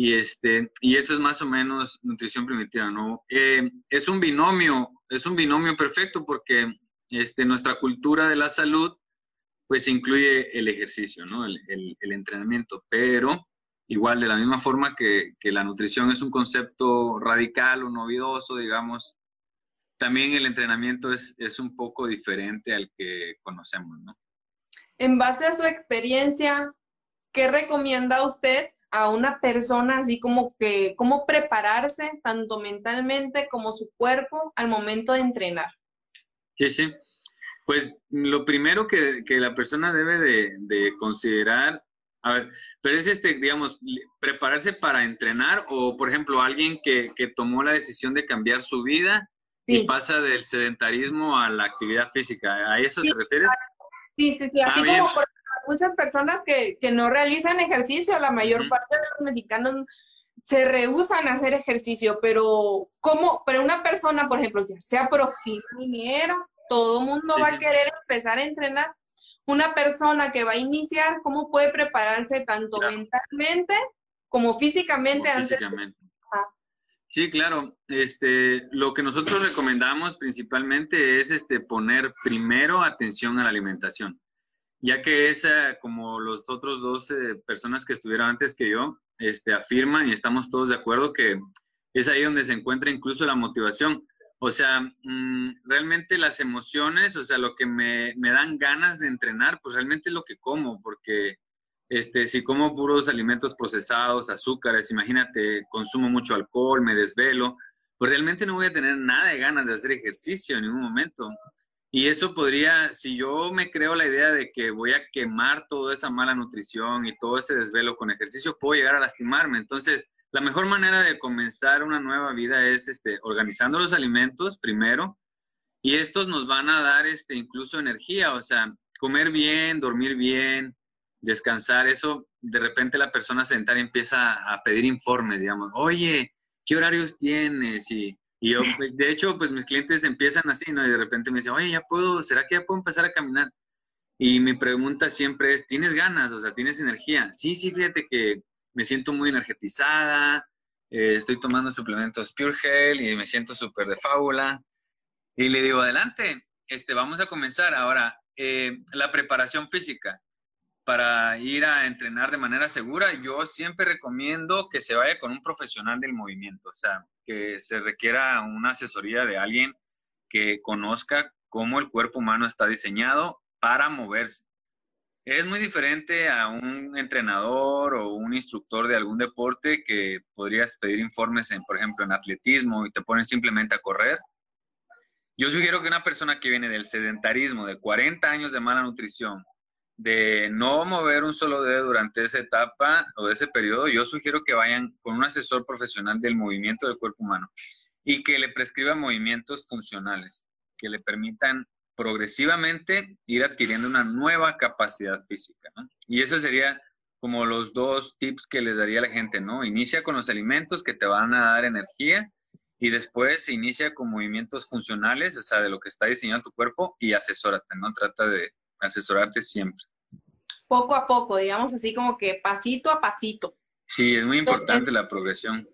[SPEAKER 4] Y, este, y eso es más o menos nutrición primitiva, ¿no? Eh, es un binomio, es un binomio perfecto porque este, nuestra cultura de la salud, pues incluye el ejercicio, ¿no? El, entrenamiento, pero igual de la misma forma que, que, la nutrición es un concepto radical o novedoso, digamos, también el entrenamiento es, es un poco diferente al que conocemos, ¿no?
[SPEAKER 1] En base a su experiencia, ¿qué recomienda usted a una persona así como que cómo prepararse tanto mentalmente como su cuerpo al momento de entrenar.
[SPEAKER 4] Sí, sí. Pues lo primero que, que la persona debe de, de, considerar, a ver, pero es este, digamos, prepararse para entrenar o, por ejemplo, alguien que, que tomó la decisión de cambiar su vida y pasa del sedentarismo a la actividad física. ¿A eso te refieres?
[SPEAKER 1] Sí, sí, sí. Así ah, como, por muchas personas que, que no realizan ejercicio, la mayor parte de los mexicanos se rehusan a hacer ejercicio, pero ¿cómo? Pero una persona, por ejemplo, ya se aproxima dinero, todo mundo va a querer empezar a entrenar. Una persona que va a iniciar, ¿cómo puede prepararse tanto mentalmente como físicamente?
[SPEAKER 4] físicamente. Sí, claro. Este, lo que nosotros recomendamos principalmente es este, poner primero atención a la alimentación ya que es como los otros dos personas que estuvieron antes que yo este, afirman y estamos todos de acuerdo que es ahí donde se encuentra incluso la motivación. O sea, mm, realmente las emociones, o sea, lo que me, me, dan ganas de entrenar, pues realmente es lo que como, porque este, si como puros alimentos procesados, azúcares, imagínate, consumo mucho alcohol, me desvelo, pues realmente no voy a tener nada de ganas de hacer ejercicio en ningún momento. Y eso podría, si yo me creo la idea de que voy a quemar toda esa mala nutrición y todo ese desvelo con ejercicio, puedo llegar a lastimarme. Entonces, la mejor manera de comenzar una nueva vida es este, organizando los alimentos primero, y estos nos van a dar este, incluso energía, o sea, comer bien, dormir bien, descansar, eso de repente la persona sedentaria empieza a pedir informes, digamos, oye, ¿qué horarios tienes? Y Y yo, pues, de hecho, pues mis clientes empiezan así, ¿no? Y de repente me dicen, oye, ya puedo, ¿será que ya puedo empezar a caminar? Y mi pregunta siempre es, ¿tienes ganas? O sea, ¿tienes energía? Sí, sí, fíjate que me siento muy energetizada, eh, estoy tomando suplementos Pure Gel y me siento súper de fábula. Y le digo, adelante, este, vamos a comenzar. Ahora, eh, la preparación física para ir a entrenar de manera segura, yo siempre recomiendo que se vaya con un profesional del movimiento, o sea, que se requiera una asesoría de alguien que conozca cómo el cuerpo humano está diseñado para moverse. Es muy diferente a un entrenador o un instructor de algún deporte que podrías pedir informes, en, por ejemplo, en atletismo y te ponen simplemente a correr. Yo sugiero que una persona que viene del sedentarismo, de 40 años de mala nutrición, de no mover un solo dedo durante esa etapa o ese periodo, yo sugiero que vayan con un asesor profesional del movimiento del cuerpo humano y que le prescriba movimientos funcionales, que le permitan progresivamente ir adquiriendo una nueva capacidad física. Y eso sería como los dos tips que les daría a la gente, ¿no? Inicia con los alimentos que te van a dar energía y después inicia con movimientos funcionales, o sea, de lo que está diseñando tu cuerpo y asesórate, ¿no? Trata de asesorarte siempre.
[SPEAKER 1] Poco a poco, digamos así como que pasito a pasito.
[SPEAKER 4] Sí, es muy importante la progresión.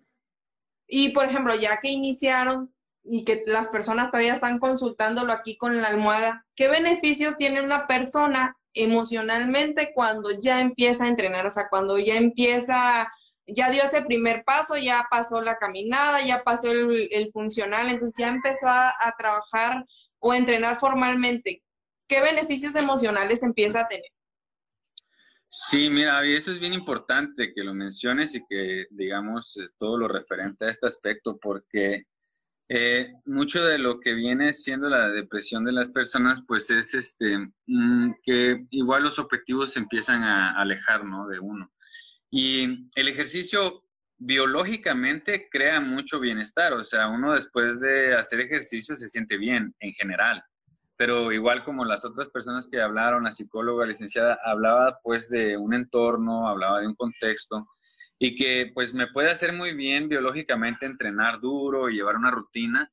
[SPEAKER 1] Y por ejemplo, ya que iniciaron y que las personas todavía están consultándolo aquí con la almohada, ¿qué beneficios tiene una persona emocionalmente cuando ya empieza a entrenar? O sea, cuando ya empieza, ya dio ese primer paso, ya pasó la caminada, ya pasó el, funcional, entonces ya empezó a, a trabajar o a entrenar formalmente. ¿qué beneficios emocionales empieza a tener?
[SPEAKER 4] Sí, mira, y eso es bien importante que lo menciones y que digamos eh, todo lo referente a este aspecto, porque eh, mucho de lo que viene siendo la depresión de las personas, pues es este mm, que igual los objetivos se empiezan a alejar, ¿no? De uno. Y el ejercicio biológicamente crea mucho bienestar, o sea, uno después de hacer ejercicio se siente bien en general pero igual como las otras personas que hablaron, la psicóloga, licenciada, hablaba pues de un entorno, hablaba de un contexto y que pues me puede hacer muy bien biológicamente entrenar duro y llevar una rutina,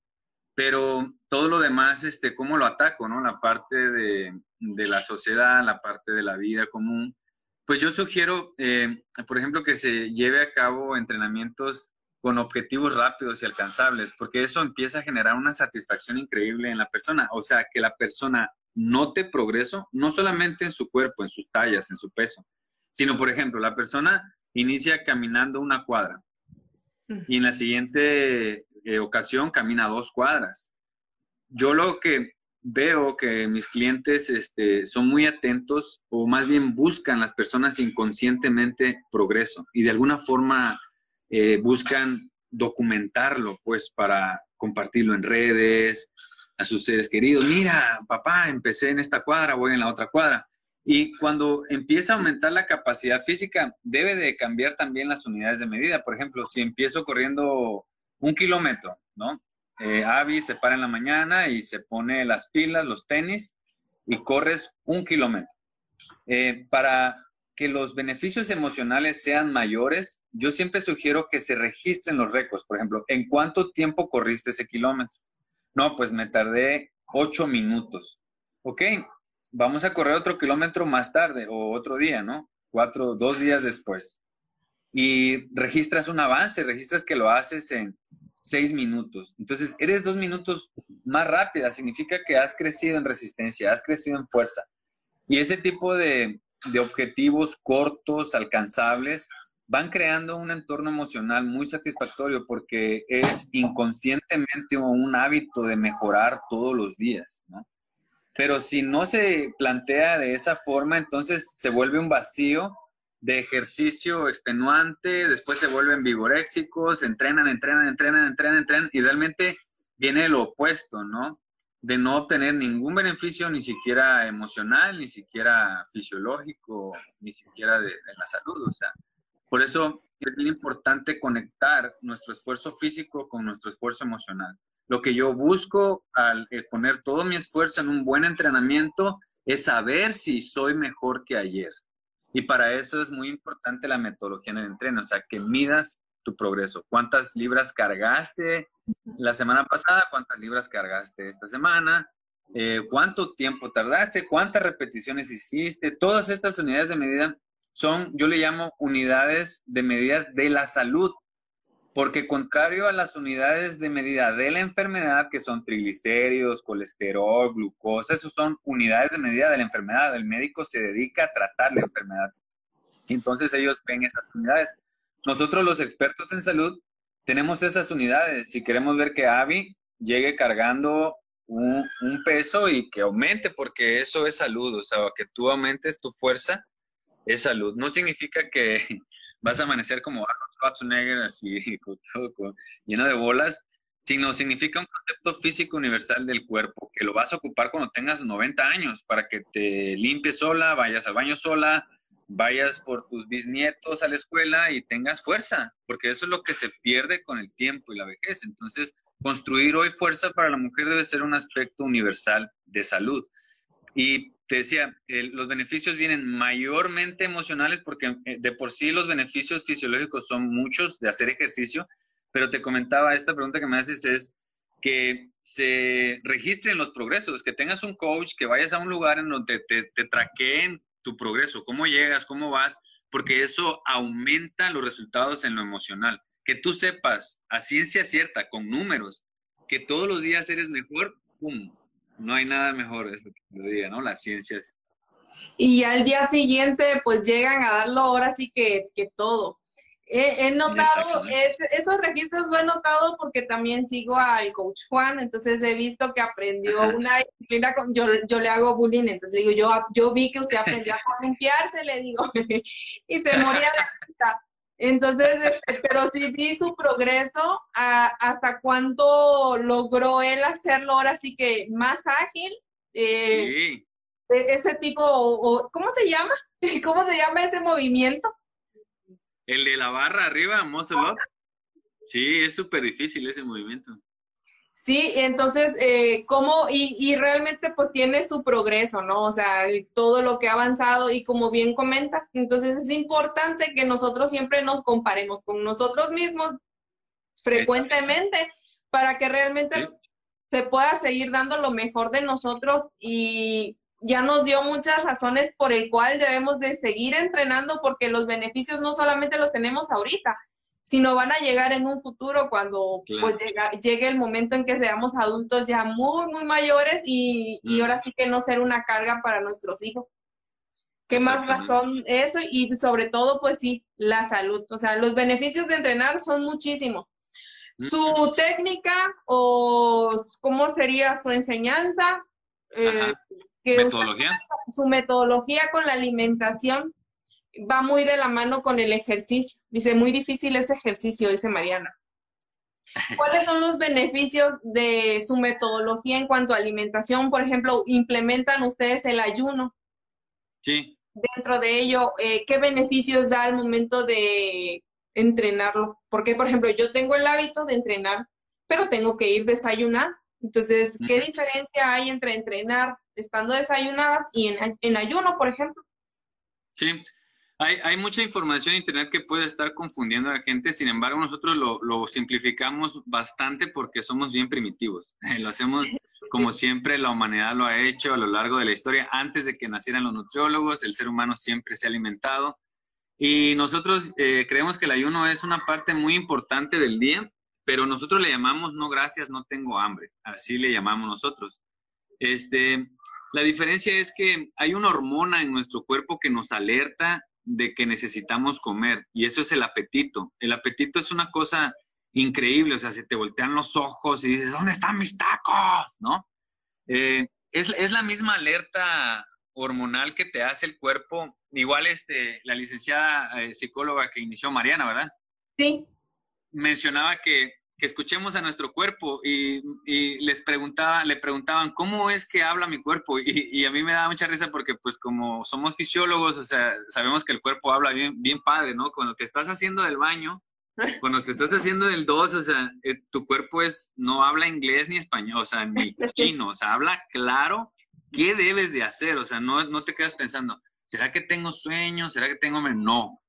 [SPEAKER 4] pero todo lo demás, este, ¿cómo lo ataco, no? La parte de, de la sociedad, la parte de la vida común. Pues yo sugiero, eh, por ejemplo, que se lleve a cabo entrenamientos con objetivos rápidos y alcanzables, porque eso empieza a generar una satisfacción increíble en la persona. O sea, que la persona note progreso, no solamente en su cuerpo, en sus tallas, en su peso, sino, por ejemplo, la persona inicia caminando una cuadra y en la siguiente eh, ocasión camina dos cuadras. Yo lo que veo que mis clientes este, son muy atentos o más bien buscan las personas inconscientemente progreso y de alguna forma eh, buscan documentarlo, pues, para compartirlo en redes, a sus seres queridos. Mira, papá, empecé en esta cuadra, voy en la otra cuadra. Y cuando empieza a aumentar la capacidad física, debe de cambiar también las unidades de medida. Por ejemplo, si empiezo corriendo un kilómetro, ¿no? Eh, se para en la mañana y se pone las pilas, los tenis y corres un kilómetro. Eh, para que los beneficios emocionales sean mayores, yo siempre sugiero que se registren los récords. Por ejemplo, ¿en cuánto tiempo corriste ese kilómetro? No, pues me tardé ocho minutos. Ok, vamos a correr otro kilómetro más tarde o otro día, ¿no? Cuatro, dos días después. Y registras un avance, registras que lo haces en seis minutos. Entonces, eres dos minutos más rápida, significa que has crecido en resistencia, has crecido en fuerza. Y ese tipo de, de objetivos cortos, alcanzables, van creando un entorno emocional muy satisfactorio porque es inconscientemente un hábito de mejorar todos los días, ¿no? Pero si no se plantea de esa forma, entonces se vuelve un vacío de ejercicio extenuante, después se vuelven vigoréxicos, entrenan, entrenan, entrenan, entrenan, entrenan, y realmente viene lo opuesto, ¿no? De no obtener ningún beneficio, ni siquiera emocional, ni siquiera fisiológico, ni siquiera de, la salud. O sea, por eso es bien importante conectar nuestro esfuerzo físico con nuestro esfuerzo emocional. Lo que yo busco al eh, poner todo mi esfuerzo en un buen entrenamiento es saber si soy mejor que ayer. Y para eso es muy importante la metodología en el entreno, o sea, que midas tu progreso. ¿Cuántas libras cargaste la semana pasada? ¿Cuántas libras cargaste esta semana? Eh, ¿Cuánto tiempo tardaste? ¿Cuántas repeticiones hiciste? Todas estas unidades de medida son, yo le llamo unidades de medidas de la salud, porque contrario a las unidades de medida de la enfermedad, que son triglicéridos, colesterol, glucosa, esos son unidades de medida de la enfermedad. El médico se dedica a tratar la enfermedad. Entonces ellos ven esas unidades. Nosotros los expertos en salud tenemos esas unidades. Si queremos ver que Avi llegue cargando un, peso y que aumente, porque eso es salud, o sea, que tú aumentes tu fuerza es salud. No significa que *laughs* vas a amanecer como Arnold Schwarzenegger, así, *laughs* lleno de bolas, sino significa un concepto físico universal del cuerpo, que lo vas a ocupar cuando tengas 90 años, para que te limpies sola, vayas al baño sola, vayas por tus bisnietos a la escuela y tengas fuerza, porque eso es lo que se pierde con el tiempo y la vejez. Entonces, construir hoy fuerza para la mujer debe ser un aspecto universal de salud. Y te decía, los beneficios vienen mayormente emocionales porque eh, de por sí los beneficios fisiológicos son muchos de hacer ejercicio, pero te comentaba, esta pregunta que me haces es que se registren los progresos, que tengas un coach, que vayas a un lugar en donde te, te traqueen tu progreso, cómo llegas, cómo vas, porque eso aumenta los resultados en lo emocional. Que tú sepas a ciencia cierta, con números, que todos los días eres mejor, ¡pum! no hay nada mejor, es lo que lo diga, ¿no? Las ciencias.
[SPEAKER 1] Y al día siguiente, pues llegan a darlo ahora sí que, que todo. He, notado, esos registros lo he notado porque también sigo al coach Juan, entonces he visto que aprendió una disciplina, con, yo, yo le hago bullying, entonces le digo, yo, yo vi que usted aprendió a limpiarse, le digo, *laughs* y se moría la entonces, este, pero sí vi su progreso, hasta cuánto logró él hacerlo ahora sí que más ágil. Eh, sí. E, ese tipo, ¿cómo se llama? *laughs* ¿Cómo se llama ese movimiento?
[SPEAKER 4] El de la barra arriba, muscle up. Sí, es súper difícil ese movimiento.
[SPEAKER 1] Sí, entonces, eh, ¿cómo? Y, y, realmente pues tiene su progreso, ¿no? O sea, todo lo que ha avanzado y como bien comentas, entonces es importante que nosotros siempre nos comparemos con nosotros mismos frecuentemente para que realmente se pueda seguir dando lo mejor de nosotros y ya nos dio muchas razones por el cual debemos de seguir entrenando porque los beneficios no solamente los tenemos ahorita, sino van a llegar en un futuro cuando pues llegue el momento en que seamos adultos ya muy, muy mayores y, y, ahora sí que no ser una carga para nuestros hijos. ¿Qué más razón eso? Y sobre todo, pues sí, la salud. O sea, los beneficios de entrenar son muchísimos. Su técnica o cómo sería su enseñanza,
[SPEAKER 4] eh, metodología.
[SPEAKER 1] su metodología con la alimentación va muy de la mano con el ejercicio. Dice, muy difícil ese ejercicio, dice Mariana. *laughs* ¿Cuáles son los beneficios de su metodología en cuanto a alimentación? Por ejemplo, ¿implementan ustedes el ayuno?
[SPEAKER 4] Sí.
[SPEAKER 1] Dentro de ello, eh, ¿qué beneficios da al momento de entrenarlo? Porque, por ejemplo, yo tengo el hábito de entrenar, pero tengo que ir desayunar. Entonces, ¿qué diferencia hay entre entrenar estando desayunadas y en, en ayuno, por ejemplo?
[SPEAKER 4] Sí, hay, mucha información en Internet que puede estar confundiendo a la gente, sin embargo nosotros lo, simplificamos bastante porque somos bien primitivos. *laughs* lo hacemos como *laughs* siempre la humanidad lo ha hecho a lo largo de la historia. Antes de que nacieran los nutriólogos, el ser humano siempre se ha alimentado. Y nosotros eh, creemos que el ayuno es una parte muy importante del día, pero nosotros le llamamos no gracias, no tengo hambre. Así le llamamos nosotros. Este, la diferencia es que hay una hormona en nuestro cuerpo que nos alerta de que necesitamos comer y eso es el apetito. El apetito es una cosa increíble, o sea, se te voltean los ojos y dices, ¿dónde están mis tacos? ¿No? Eh, es, la misma alerta hormonal que te hace el cuerpo, igual este, la licenciada eh, psicóloga que inició Mariana, ¿verdad?
[SPEAKER 1] Sí.
[SPEAKER 4] Mencionaba que que escuchemos a nuestro cuerpo y, les preguntaba, le preguntaban, ¿cómo es que habla mi cuerpo? Y, a mí me da mucha risa porque pues como somos fisiólogos, o sea, sabemos que el cuerpo habla bien, bien padre, ¿no? Cuando te estás haciendo del baño, *laughs* cuando te estás haciendo del dos, o sea, eh, tu cuerpo es, no habla inglés ni español, o sea, ni *laughs* chino, o sea, habla claro qué debes de hacer, o sea, no, no te quedas pensando, ¿será que tengo sueño? ¿Será que tengo... No,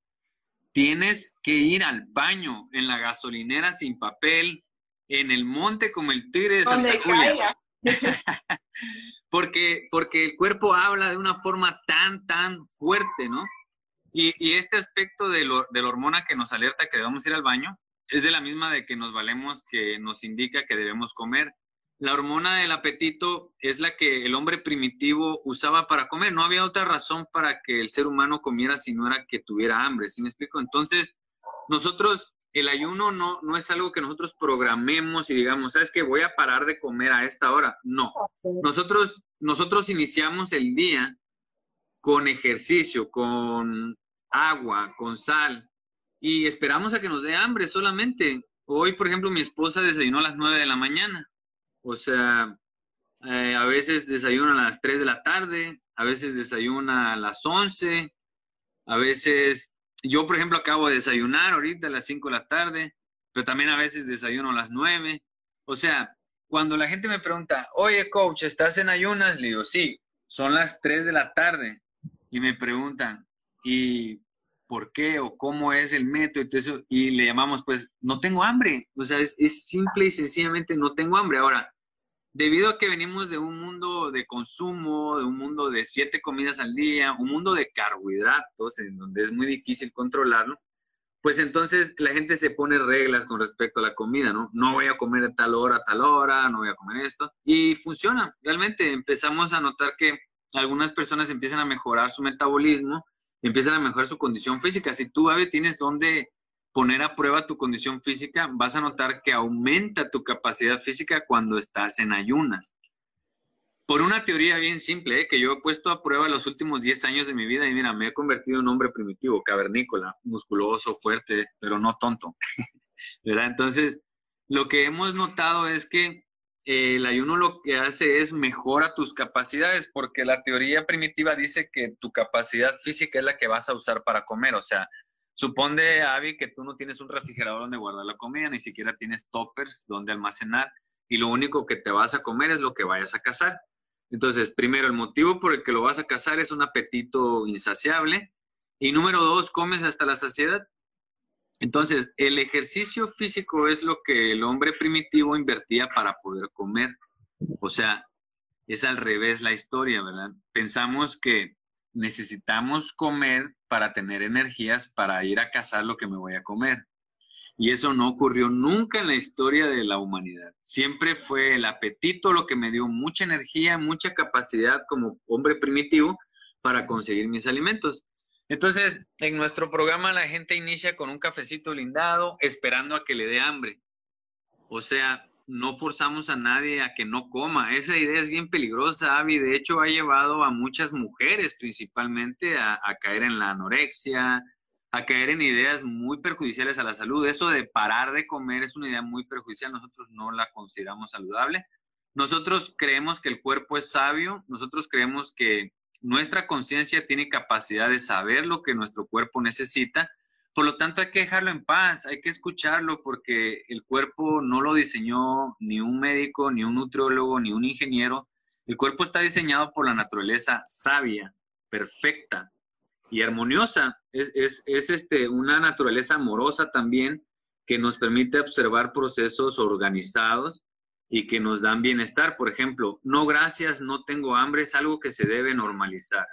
[SPEAKER 4] tienes que ir al baño en la gasolinera sin papel, en el monte como el tigre de Santa Julia. *laughs* porque, porque el cuerpo habla de una forma tan, tan fuerte, ¿no? Y, este aspecto de, de la hormona que nos alerta que debemos ir al baño es de la misma de que nos valemos, que nos indica que debemos comer. La hormona del apetito es la que el hombre primitivo usaba para comer. No había otra razón para que el ser humano comiera si no era que tuviera hambre, ¿sí me explico? Entonces, nosotros, el ayuno no, no es algo que nosotros programemos y digamos, ¿sabes qué? Voy a parar de comer a esta hora. No. Nosotros, nosotros iniciamos el día con ejercicio, con agua, con sal, y esperamos a que nos dé hambre solamente. Hoy, por ejemplo, mi esposa desayunó a las 9 de la mañana. O sea, eh, a veces desayuna a las 3 de la tarde, a veces desayuna a las 11, a veces, yo por ejemplo acabo de desayunar ahorita a las 5 de la tarde, pero también a veces desayuno a las 9. O sea, cuando la gente me pregunta, oye coach, ¿estás en ayunas? Le digo, sí, son las 3 de la tarde. Y me preguntan, ¿y por qué o cómo es el método? Y le llamamos, pues, no tengo hambre. O sea, es, es simple y sencillamente no tengo hambre. Ahora, debido a que venimos de un mundo de consumo, de un mundo de siete comidas al día, un mundo de carbohidratos, en donde es muy difícil controlarlo, pues entonces la gente se pone reglas con respecto a la comida, ¿no? No voy a comer a tal hora, a tal hora, no voy a comer esto. Y funciona, realmente empezamos a notar que algunas personas empiezan a mejorar su metabolismo, empiezan a mejorar su condición física. Si tú, Ave, tienes donde poner a prueba tu condición física, vas a notar que aumenta tu capacidad física cuando estás en ayunas. Por una teoría bien simple, ¿eh? que yo he puesto a prueba los últimos 10 años de mi vida y mira, me he convertido en un hombre primitivo, cavernícola, musculoso, fuerte, pero no tonto. *laughs* Entonces, lo que hemos notado es que eh, el ayuno lo que hace es mejora tus capacidades, porque la teoría primitiva dice que tu capacidad física es la que vas a usar para comer. O sea, supone, Avi, que tú no tienes un refrigerador donde guardar la comida, ni siquiera tienes toppers donde almacenar, y lo único que te vas a comer es lo que vayas a cazar. Entonces, primero, el motivo por el que lo vas a cazar es un apetito insaciable. Y número dos, comes hasta la saciedad. Entonces, el ejercicio físico es lo que el hombre primitivo invertía para poder comer. O sea, es al revés la historia, ¿verdad? Pensamos que necesitamos comer para tener energías para ir a cazar lo que me voy a comer. Y eso no ocurrió nunca en la historia de la humanidad. Siempre fue el apetito lo que me dio mucha energía, mucha capacidad como hombre primitivo para conseguir mis alimentos. Entonces, en nuestro programa la gente inicia con un cafecito lindado, esperando a que le dé hambre. O sea, no forzamos a nadie a que no coma. Esa idea es bien peligrosa, Avi. De hecho, ha llevado a muchas mujeres principalmente a, a, caer en la anorexia, a caer en ideas muy perjudiciales a la salud. Eso de parar de comer es una idea muy perjudicial. Nosotros no la consideramos saludable. Nosotros creemos que el cuerpo es sabio. Nosotros creemos que nuestra conciencia tiene capacidad de saber lo que nuestro cuerpo necesita. Por lo tanto, hay que dejarlo en paz, hay que escucharlo porque el cuerpo no lo diseñó ni un médico, ni un nutriólogo, ni un ingeniero. El cuerpo está diseñado por la naturaleza sabia, perfecta y armoniosa. Es, es este, una naturaleza amorosa también que nos permite observar procesos organizados y que nos dan bienestar. Por ejemplo, no gracias, no tengo hambre, es algo que se debe normalizar.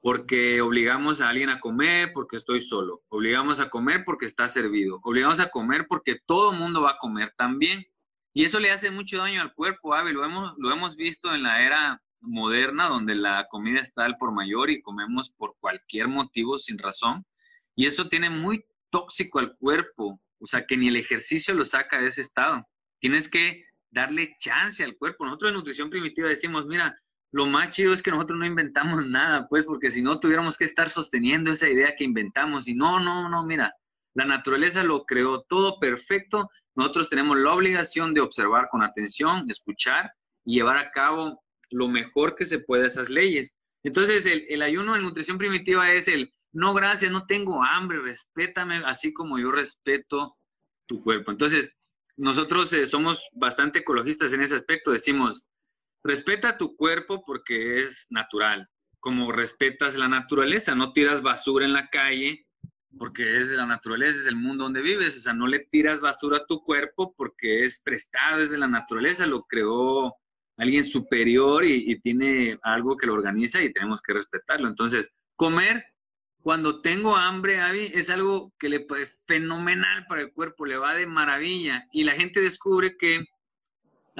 [SPEAKER 4] Porque obligamos a alguien a comer porque estoy solo, obligamos a comer porque está servido, obligamos a comer porque todo el mundo va a comer también. Y eso le hace mucho daño al cuerpo, Avi. Lo hemos, lo hemos visto en la era moderna, donde la comida está al por mayor y comemos por cualquier motivo, sin razón. Y eso tiene muy tóxico al cuerpo, o sea, que ni el ejercicio lo saca de ese estado. Tienes que darle chance al cuerpo. Nosotros en nutrición primitiva decimos, mira, lo más chido es que nosotros no inventamos nada, pues, porque si no tuviéramos que estar sosteniendo esa idea que inventamos. Y no, no, no, mira, la naturaleza lo creó todo perfecto. Nosotros tenemos la obligación de observar con atención, escuchar y llevar a cabo lo mejor que se pueda esas leyes. Entonces, el, el ayuno en nutrición primitiva es el, no, gracias, no tengo hambre, respétame así como yo respeto tu cuerpo. Entonces, nosotros eh, somos bastante ecologistas en ese aspecto. Decimos, respeta tu cuerpo porque es natural, como respetas la naturaleza, no tiras basura en la calle porque es la naturaleza, es el mundo donde vives, o sea, no le tiras basura a tu cuerpo porque es prestado, es de la naturaleza, lo creó alguien superior y, tiene algo que lo organiza y tenemos que respetarlo. Entonces, comer cuando tengo hambre, Avi, es algo que le puede fenomenal para el cuerpo, le va de maravilla y la gente descubre que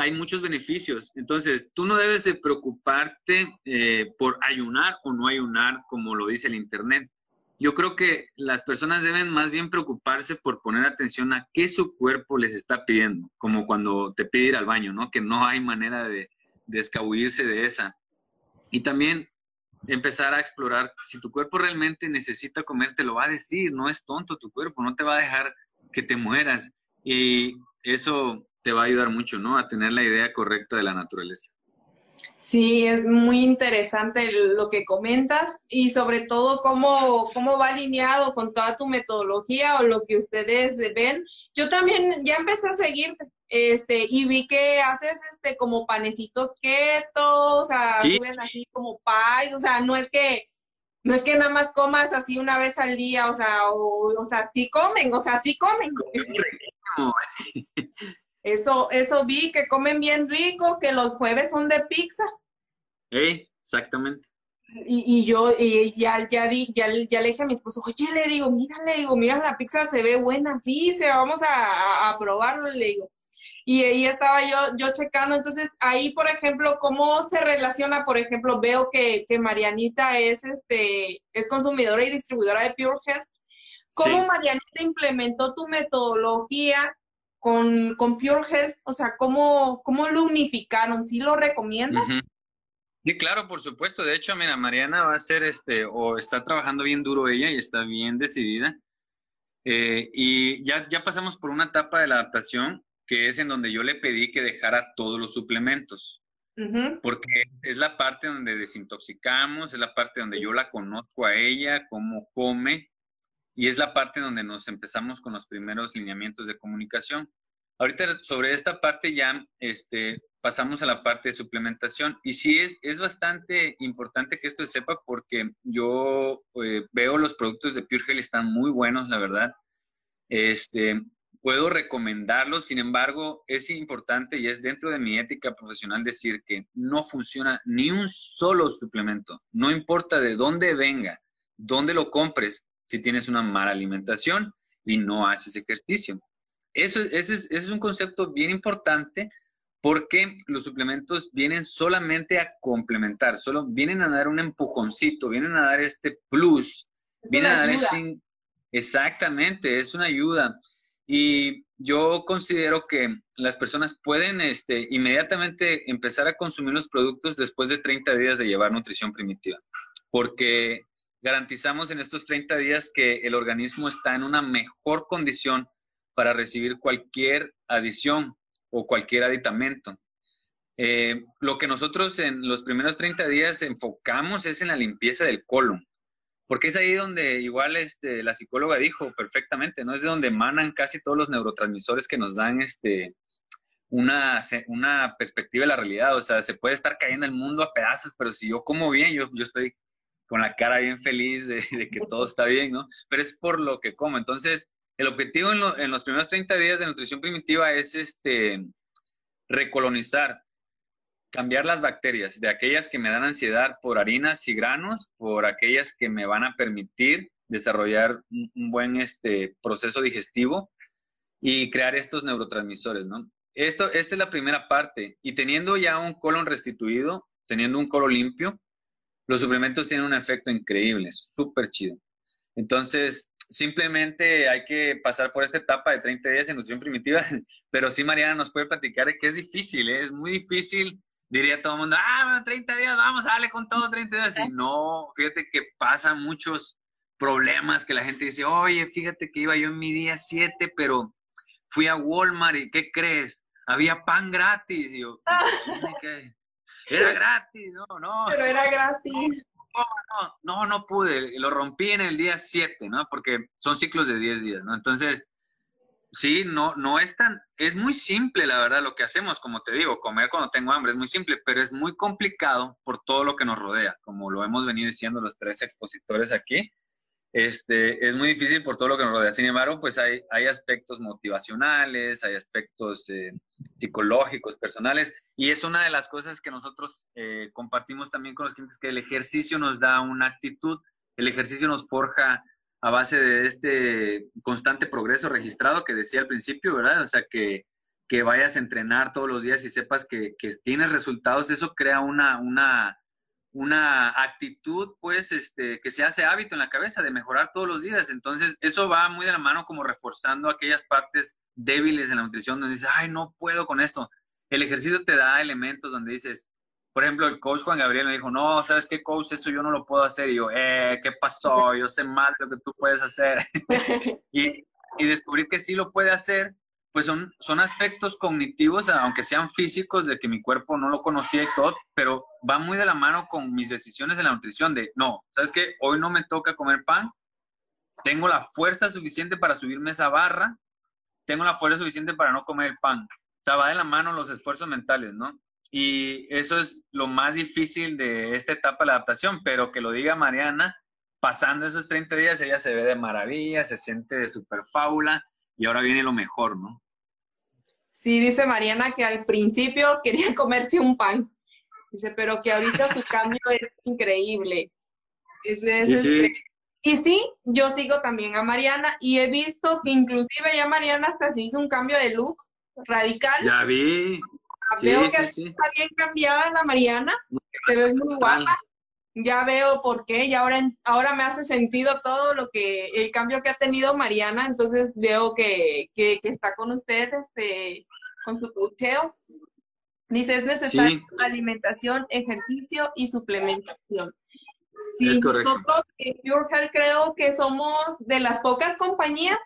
[SPEAKER 4] hay muchos beneficios. Entonces, tú no debes de preocuparte eh, por ayunar o no ayunar, como lo dice el Internet. Yo creo que las personas deben más bien preocuparse por poner atención a qué su cuerpo les está pidiendo, como cuando te pide ir al baño, ¿no? Que no hay manera de, de escabullirse de esa. Y también empezar a explorar, si tu cuerpo realmente necesita comer, te lo va a decir, no es tonto tu cuerpo, no te va a dejar que te mueras. Y eso te va a ayudar mucho, ¿no? A tener la idea correcta de la naturaleza.
[SPEAKER 1] Sí, es muy interesante lo que comentas y sobre todo cómo, cómo va alineado con toda tu metodología o lo que ustedes ven. Yo también ya empecé a seguir este, y vi que haces este como panecitos keto, o sea, suben así como pies, o sea, no es que no es que nada más comas así una vez al día, o sea, o, o sea, sí comen, o sea, sí comen. *laughs* Eso, eso vi, que comen bien rico, que los jueves son de pizza.
[SPEAKER 4] Exactamente.
[SPEAKER 1] Y, y, yo y ya, ya, di, ya, ya le dije a mi esposo, oye, le digo, mira, le digo, mira, la pizza se ve buena, sí, se, vamos a, a, probarlo, le digo. Y ahí estaba yo, yo checando, entonces ahí, por ejemplo, ¿cómo se relaciona? Por ejemplo, veo que, que Marianita es, este, es consumidora y distribuidora de Pure Health. ¿Cómo Marianita implementó tu metodología con, con Pure Health? O sea, ¿cómo, ¿cómo lo unificaron? ¿Sí lo recomiendas?
[SPEAKER 4] Sí, claro, por supuesto. De hecho, mira, Mariana va a ser este, o está trabajando bien duro ella y está bien decidida. Eh, y ya, ya pasamos por una etapa de la adaptación que es en donde yo le pedí que dejara todos los suplementos. Porque es la parte donde desintoxicamos, es la parte donde yo la conozco a ella, cómo come, y es la parte donde nos empezamos con los primeros lineamientos de comunicación. Ahorita sobre esta parte ya este, pasamos a la parte de suplementación y sí es, es bastante importante que esto se sepa porque yo eh, veo los productos de Pure Gel están muy buenos, la verdad. Este, puedo recomendarlos, sin embargo, es importante y es dentro de mi ética profesional decir que no funciona ni un solo suplemento, no importa de dónde venga, dónde lo compres, si tienes una mala alimentación y no haces ejercicio. Eso, ese, es, ese es un concepto bien importante porque los suplementos vienen solamente a complementar, solo vienen a dar un empujoncito, vienen a dar este plus, vienen a dar este... Exactamente, es una ayuda. Y yo considero que las personas pueden este, inmediatamente empezar a consumir los productos después de 30 días de llevar nutrición primitiva, porque garantizamos en estos 30 días que el organismo está en una mejor condición para recibir cualquier adición o cualquier aditamento. Eh, lo que nosotros en los primeros 30 días enfocamos es en la limpieza del colon, porque es ahí donde igual este, la psicóloga dijo perfectamente, ¿no? Es de donde emanan casi todos los neurotransmisores que nos dan este, una, una perspectiva de la realidad. O sea, se puede estar cayendo el mundo a pedazos, pero si yo como bien, yo, yo estoy con la cara bien feliz de, que todo está bien, ¿no? Pero es por lo que como. Entonces, el objetivo en, los primeros 30 días de nutrición primitiva es este, recolonizar, cambiar las bacterias de aquellas que me dan ansiedad por harinas y granos, por aquellas que me van a permitir desarrollar un, buen este, proceso digestivo y crear estos neurotransmisores, ¿no? Esto, esta es la primera parte. Y teniendo ya un colon restituido, teniendo un colon limpio, los suplementos tienen un efecto increíble, súper chido. Entonces, simplemente hay que pasar por esta etapa de 30 días en nutrición primitiva, *laughs* pero sí Mariana nos puede platicar que es difícil, ¿eh? es muy difícil, diría todo el mundo, ah, bueno, 30 días, vamos a darle con todo 30 días, y no, fíjate que pasan muchos problemas que la gente dice, oye, fíjate que iba yo en mi día 7, pero fui a Walmart y ¿qué crees? Había pan gratis, y yo, ¿qué? Era gratis, no, no.
[SPEAKER 1] Pero era gratis.
[SPEAKER 4] No, no, no, pude. Lo rompí en el día 7, ¿no? Porque son ciclos de 10 días, ¿no? Entonces, sí, no, no es tan, es muy simple, la verdad, lo que hacemos, como te digo, comer cuando tengo hambre es muy simple, pero es muy complicado por todo lo que nos rodea, como lo hemos venido diciendo los tres expositores aquí. Este, es muy difícil por todo lo que nos rodea. Sin embargo, pues hay, hay aspectos motivacionales, hay aspectos eh, psicológicos, personales, y es una de las cosas que nosotros eh, compartimos también con los clientes, que el ejercicio nos da una actitud, el ejercicio nos forja a base de este constante progreso registrado que decía al principio, ¿verdad? O sea, que, que vayas a entrenar todos los días y sepas que, que tienes resultados, eso crea una, una, una actitud, pues, este, que se hace hábito en la cabeza de mejorar todos los días. Entonces, eso va muy de la mano como reforzando aquellas partes débiles en la nutrición donde dices, ay, no puedo con esto. El ejercicio te da elementos donde dices, por ejemplo, el coach Juan Gabriel me dijo, no, ¿sabes qué, coach? Eso yo no lo puedo hacer. Y yo, eh, ¿qué pasó? Yo sé más lo que tú puedes hacer. *laughs* y, y descubrir que sí lo puede hacer pues son, son aspectos cognitivos, aunque sean físicos, de que mi cuerpo no lo conocía y todo, pero va muy de la mano con mis decisiones en la nutrición de, no, ¿sabes qué? Hoy no me toca comer pan, tengo la fuerza suficiente para subirme esa barra, tengo la fuerza suficiente para no comer el pan. O sea, va de la mano los esfuerzos mentales, ¿no? Y eso es lo más difícil de esta etapa de la adaptación, pero que lo diga Mariana, pasando esos 30 días, ella se ve de maravilla, se siente de super fábula y ahora viene lo mejor, ¿no?
[SPEAKER 1] Sí, dice Mariana que al principio *laughs* quería comerse un pan. Dice, pero que ahorita su *laughs* cambio es increíble. sí, sí. Y sí, yo sigo también a Mariana y he visto que inclusive ya Mariana hasta se hizo un cambio de look radical.
[SPEAKER 4] Ya vi.
[SPEAKER 1] Veo que está bien cambiada la Mariana, se ve muy guapa ya veo por qué y ahora, ahora me hace sentido todo lo que, el cambio que ha tenido Mariana, entonces veo que, está con usted, este, con su cocheo. Dice, es necesario alimentación, ejercicio y suplementación.
[SPEAKER 4] es correcto.
[SPEAKER 1] Nosotros en Pure creo que somos de las pocas compañías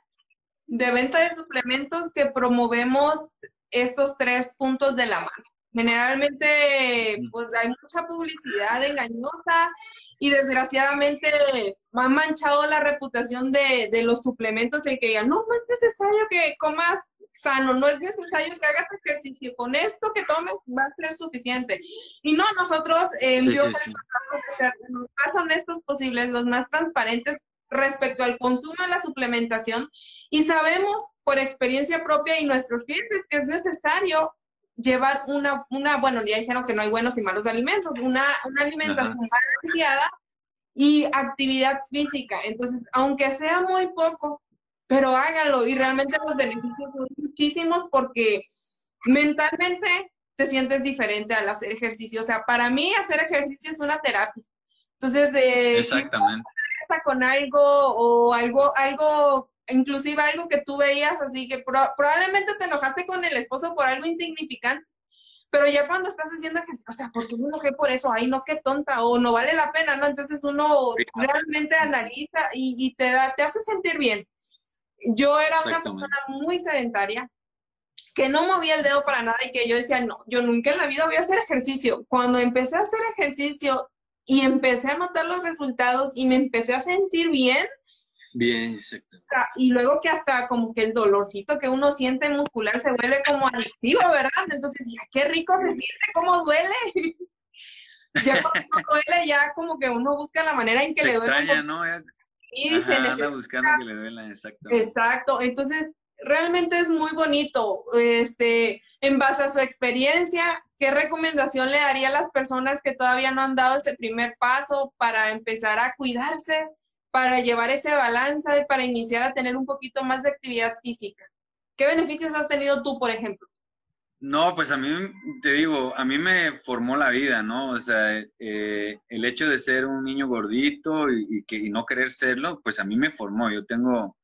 [SPEAKER 1] de venta de suplementos que promovemos estos tres puntos de la mano. Generalmente, pues hay mucha publicidad engañosa y desgraciadamente ha manchado la reputación de, de los suplementos el que digan, no, no es necesario que comas sano, no es necesario que hagas ejercicio, con esto que tomes va a ser suficiente. Y no, nosotros en sí, sí, los más honestos posibles, los más transparentes respecto al consumo de la suplementación y sabemos por experiencia propia y nuestros clientes que es necesario llevar una, una, bueno, ya dijeron que no hay buenos y malos alimentos, una, una alimentación balanceada y actividad física. Entonces, aunque sea muy poco, pero hágalo y realmente los beneficios son muchísimos porque mentalmente te sientes diferente al hacer ejercicio. O sea, para mí hacer ejercicio es una terapia. Entonces, eh,
[SPEAKER 4] Exactamente.
[SPEAKER 1] Si con algo o algo, algo inclusive algo que tú veías, así que probablemente te enojaste con el esposo por algo insignificante, pero ya cuando estás haciendo ejercicio, o sea, ¿por qué me enojé por eso? Ay, no, qué tonta, o no vale la pena, ¿no? Entonces uno realmente analiza y, te, da, te hace sentir bien. Yo era una persona muy sedentaria, que no movía el dedo para nada y que yo decía, no, yo nunca en la vida voy a hacer ejercicio. Cuando empecé a hacer ejercicio y empecé a notar los resultados y me empecé a sentir bien,
[SPEAKER 4] Bien, exacto.
[SPEAKER 1] Y luego que hasta como que el dolorcito que uno siente muscular se vuelve como adictivo, ¿verdad? Entonces, qué rico se siente, cómo duele. *laughs* ya cuando duele, ya como que uno busca la manera en que le duele.
[SPEAKER 4] extraña, ¿no?
[SPEAKER 1] Y se
[SPEAKER 4] anda buscando que le duela, exacto.
[SPEAKER 1] Exacto, entonces realmente es muy bonito. Este, en base a su experiencia, ¿qué recomendación le daría a las personas que todavía no han dado ese primer paso para empezar a cuidarse? Para llevar ese balance y para iniciar a tener un poquito más de actividad física. ¿Qué beneficios has tenido tú, por ejemplo?
[SPEAKER 4] No, pues a mí, te digo, a mí me formó la vida, ¿no? O sea, eh, el hecho de ser un niño gordito y, que, no querer serlo, pues a mí me formó. Yo tengo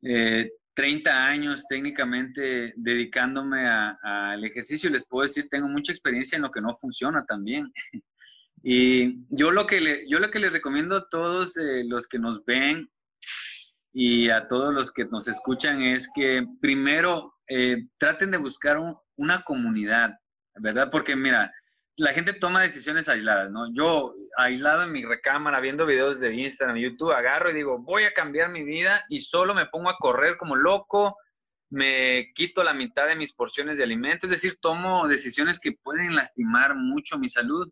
[SPEAKER 4] 30 eh, años técnicamente dedicándome al ejercicio y les puedo decir, tengo mucha experiencia en lo que no funciona también. *laughs* Y yo lo que, le, yo lo que les recomiendo a todos eh, los que nos ven y a todos los que nos escuchan es que primero eh, traten de buscar una comunidad, ¿verdad? Porque mira, la gente toma decisiones aisladas, ¿no? Yo, aislado en mi recámara, viendo videos de Instagram, YouTube, agarro y digo, voy a cambiar mi vida y solo me pongo a correr como loco, me quito la mitad de mis porciones de alimento, es decir, tomo decisiones que pueden lastimar mucho mi salud.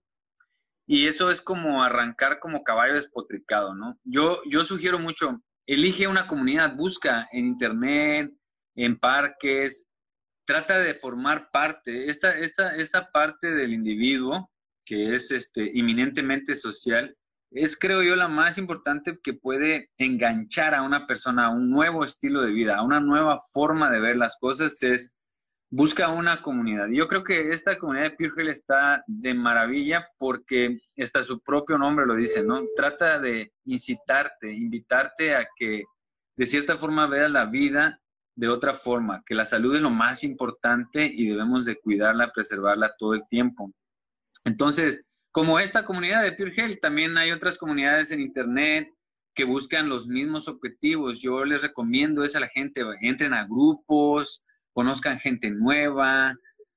[SPEAKER 4] Y eso es como arrancar como caballo despotricado, ¿no? Yo, yo sugiero mucho, elige una comunidad, busca en internet, en parques, trata de formar parte, esta, esta, esta parte del individuo que es este, inminentemente social, es creo yo la más importante que puede enganchar a una persona a un nuevo estilo de vida, a una nueva forma de ver las cosas, es busca una comunidad. Yo creo que esta comunidad de Pure está de maravilla porque está su propio nombre lo dice, ¿no? Trata de incitarte, invitarte a que de cierta forma veas la vida de otra forma, que la salud es lo más importante y debemos de cuidarla, preservarla todo el tiempo. Entonces, como esta comunidad de Pure también hay otras comunidades en Internet que buscan los mismos objetivos. Yo les recomiendo eso a la gente, entren a grupos, conozcan gente nueva,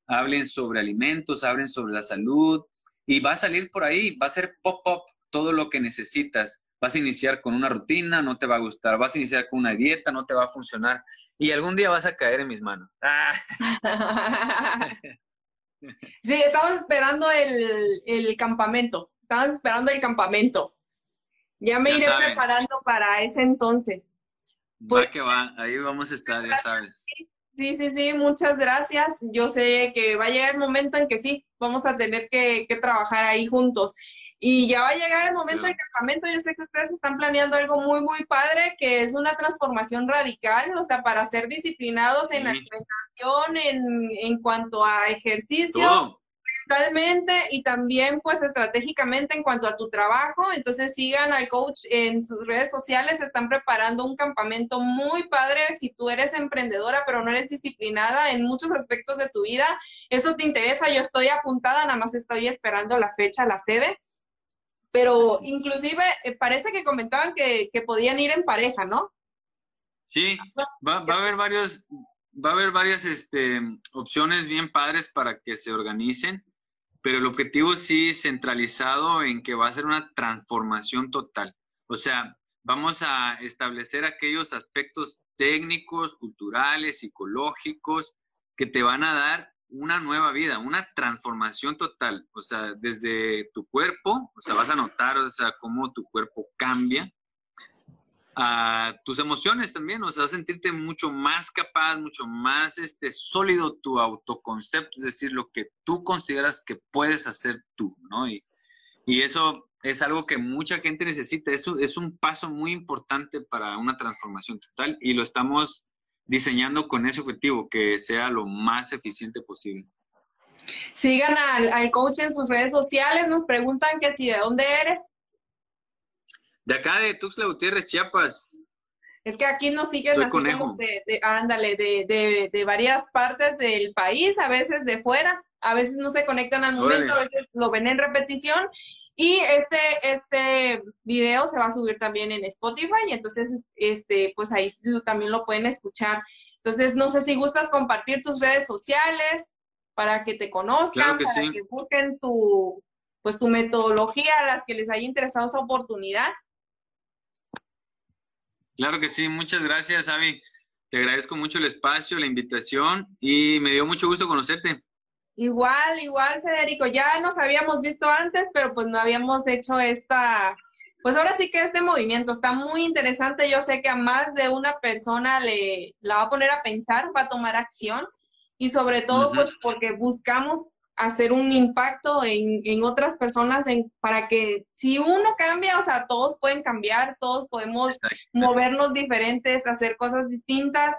[SPEAKER 4] hablen sobre alimentos, hablen sobre la salud y va a salir por ahí, va a ser pop-up todo lo que necesitas. Vas a iniciar con una rutina, no te va a gustar. Vas a iniciar con una dieta, no te va a funcionar. Y algún día vas a caer en mis manos. Ah. *laughs* *laughs*
[SPEAKER 1] sí, estamos esperando el, campamento. Estamos esperando el campamento. Ya me iré preparando para ese entonces.
[SPEAKER 4] Pues, que va, ahí vamos a estar, ya sabes.
[SPEAKER 1] Sí, sí, sí, muchas gracias. Yo sé que va a llegar el momento en que sí, vamos a tener que, trabajar ahí juntos. Y ya va a llegar el momento del campamento. Yo sé que ustedes están planeando algo muy, muy padre, que es una transformación radical, o sea, para ser disciplinados en la alimentación, en, en cuanto a ejercicio mentalmente y también pues estratégicamente en cuanto a tu trabajo. Entonces sigan al coach en sus redes sociales, están preparando un campamento muy padre si tú eres emprendedora pero no eres disciplinada en muchos aspectos de tu vida. Eso te interesa, yo estoy apuntada, nada más estoy esperando la fecha, la sede. Pero inclusive eh, parece que comentaban que, podían ir en pareja, ¿no?
[SPEAKER 4] Sí, va, va a haber varios, va a haber varias este, opciones bien padres para que se organicen pero el objetivo sí centralizado en que va a ser una transformación total. O sea, vamos a establecer aquellos aspectos técnicos, culturales, psicológicos, que te van a dar una nueva vida, una transformación total. O sea, desde tu cuerpo, o sea, vas a notar, o sea, cómo tu cuerpo cambia, a tus emociones también, o sea, sentirte mucho más capaz, mucho más este, sólido tu autoconcepto, es decir, lo que tú consideras que puedes hacer tú, ¿no? Y, y eso es algo que mucha gente necesita, eso es un paso muy importante para una transformación total y lo estamos diseñando con ese objetivo, que sea lo más eficiente posible.
[SPEAKER 1] Sigan al, al coach en sus redes sociales, nos preguntan que si de dónde eres.
[SPEAKER 4] De acá de Tuxtla Gutiérrez, Chiapas.
[SPEAKER 1] Es que aquí nos siguen así como de, ándale, de, de, varias partes del país, a veces de fuera, a veces no se conectan al momento, a veces lo ven en repetición. Y este, este video se va a subir también en Spotify, y entonces, este, pues ahí también lo pueden escuchar. Entonces, no sé si gustas compartir tus redes sociales para que te conozcan, para que busquen tu, pues tu metodología a las que les haya interesado esa oportunidad.
[SPEAKER 4] Claro que sí, muchas gracias, Avi. Te agradezco mucho el espacio, la invitación y me dio mucho gusto conocerte.
[SPEAKER 1] Igual, igual, Federico. Ya nos habíamos visto antes, pero pues no habíamos hecho esta, pues ahora sí que este movimiento está muy interesante. Yo sé que a más de una persona le la va a poner a pensar, va a tomar acción y sobre todo pues porque buscamos hacer un impacto en, en otras personas en, para que si uno cambia, o sea, todos pueden cambiar, todos podemos movernos diferentes, hacer cosas distintas,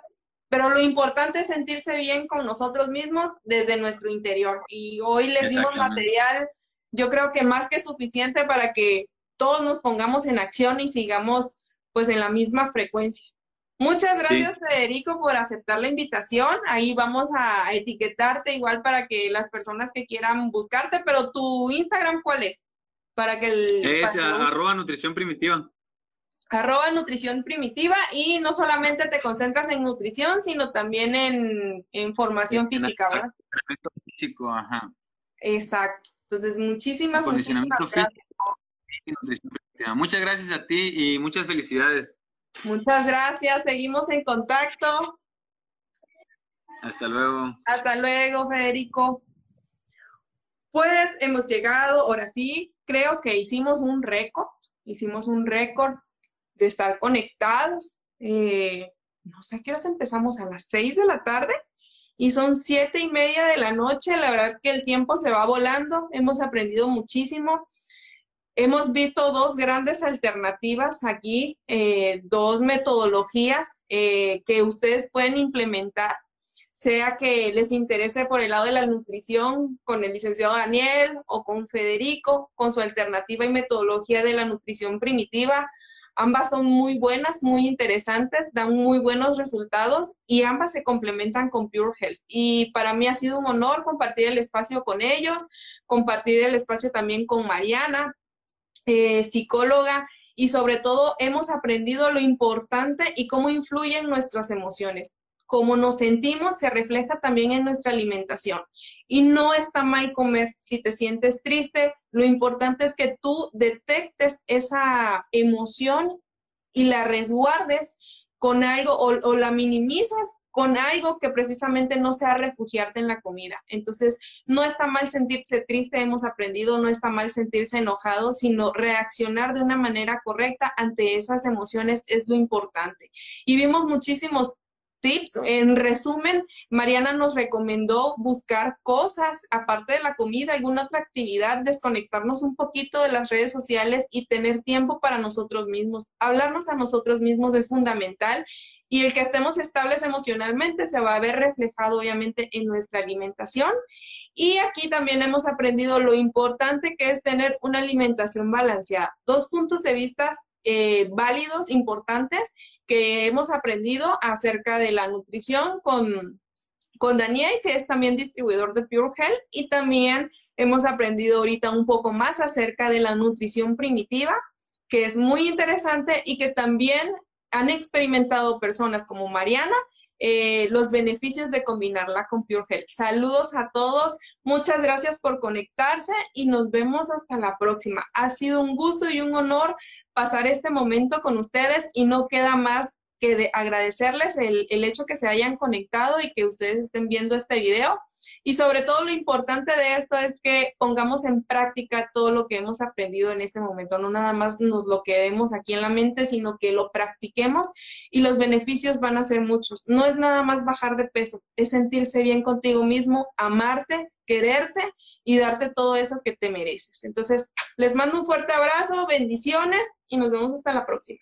[SPEAKER 1] pero lo importante es sentirse bien con nosotros mismos desde nuestro interior. Y hoy les dimos material, yo creo que más que suficiente para que todos nos pongamos en acción y sigamos pues en la misma frecuencia. Muchas gracias, Federico, por aceptar la invitación. Ahí vamos a etiquetarte igual para que las personas que quieran buscarte, pero tu Instagram, ¿cuál es? Para que el,
[SPEAKER 4] es arroba nutrición primitiva.
[SPEAKER 1] Arroba nutrición primitiva y no solamente te concentras en nutrición, sino también en, formación física, ¿verdad?
[SPEAKER 4] físico, ajá.
[SPEAKER 1] Exacto. Entonces, muchísimas, muchísimas
[SPEAKER 4] gracias. Muchas gracias a ti y muchas felicidades.
[SPEAKER 1] Muchas gracias, seguimos en contacto.
[SPEAKER 4] Hasta luego.
[SPEAKER 1] Hasta luego, Federico. Pues hemos llegado, ahora sí, creo que hicimos un récord, hicimos un récord de estar conectados. Eh, no sé qué horas empezamos, a las seis de la tarde y son siete y media de la noche. La verdad que el tiempo se va volando, hemos aprendido muchísimo. Hemos visto dos grandes alternativas aquí, eh, dos metodologías eh, que ustedes pueden implementar sea que les interese por el lado de la nutrición con el licenciado Daniel o con Federico, con su alternativa y metodología de la nutrición primitiva. Ambas son muy buenas, muy interesantes, dan muy buenos resultados y ambas se complementan con Pure Health. Y para mí ha sido un honor compartir el espacio con ellos, compartir el espacio también con Mariana, eh, psicóloga, y sobre todo hemos aprendido lo importante y cómo influyen nuestras emociones cómo nos sentimos se refleja también en nuestra alimentación. Y no está mal comer. Si te sientes triste, lo importante es que tú detectes esa emoción y la resguardes con algo o, la minimizas con algo que precisamente no sea refugiarte en la comida. Entonces, no está mal sentirse triste, hemos aprendido, no está mal sentirse enojado, sino reaccionar de una manera correcta ante esas emociones es lo importante. Y vimos muchísimos tips. En resumen, Mariana nos recomendó buscar cosas, aparte de la comida, alguna otra actividad, desconectarnos un poquito de las redes sociales y tener tiempo para nosotros mismos. Hablarnos a nosotros mismos es fundamental y el que estemos estables emocionalmente se va a ver reflejado obviamente en nuestra alimentación. Y aquí también hemos aprendido lo importante que es tener una alimentación balanceada. Dos puntos de vista eh, válidos, importantes que hemos aprendido acerca de la nutrición con, con Daniel, que es también distribuidor de Pure Health, y también hemos aprendido ahorita un poco más acerca de la nutrición primitiva, que es muy interesante y que también han experimentado personas como Mariana eh, los beneficios de combinarla con Pure Health. Saludos a todos, muchas gracias por conectarse y nos vemos hasta la próxima. Ha sido un gusto y un honor pasar este momento con ustedes y no queda más que de agradecerles el, el, hecho que se hayan conectado y que ustedes estén viendo este video. Y sobre todo lo importante de esto es que pongamos en práctica todo lo que hemos aprendido en este momento. No nada más nos lo quedemos aquí en la mente, sino que lo practiquemos y los beneficios van a ser muchos. No es nada más bajar de peso, es sentirse bien contigo mismo, amarte, quererte y darte todo eso que te mereces. Entonces, les mando un fuerte abrazo, bendiciones y nos vemos hasta la próxima.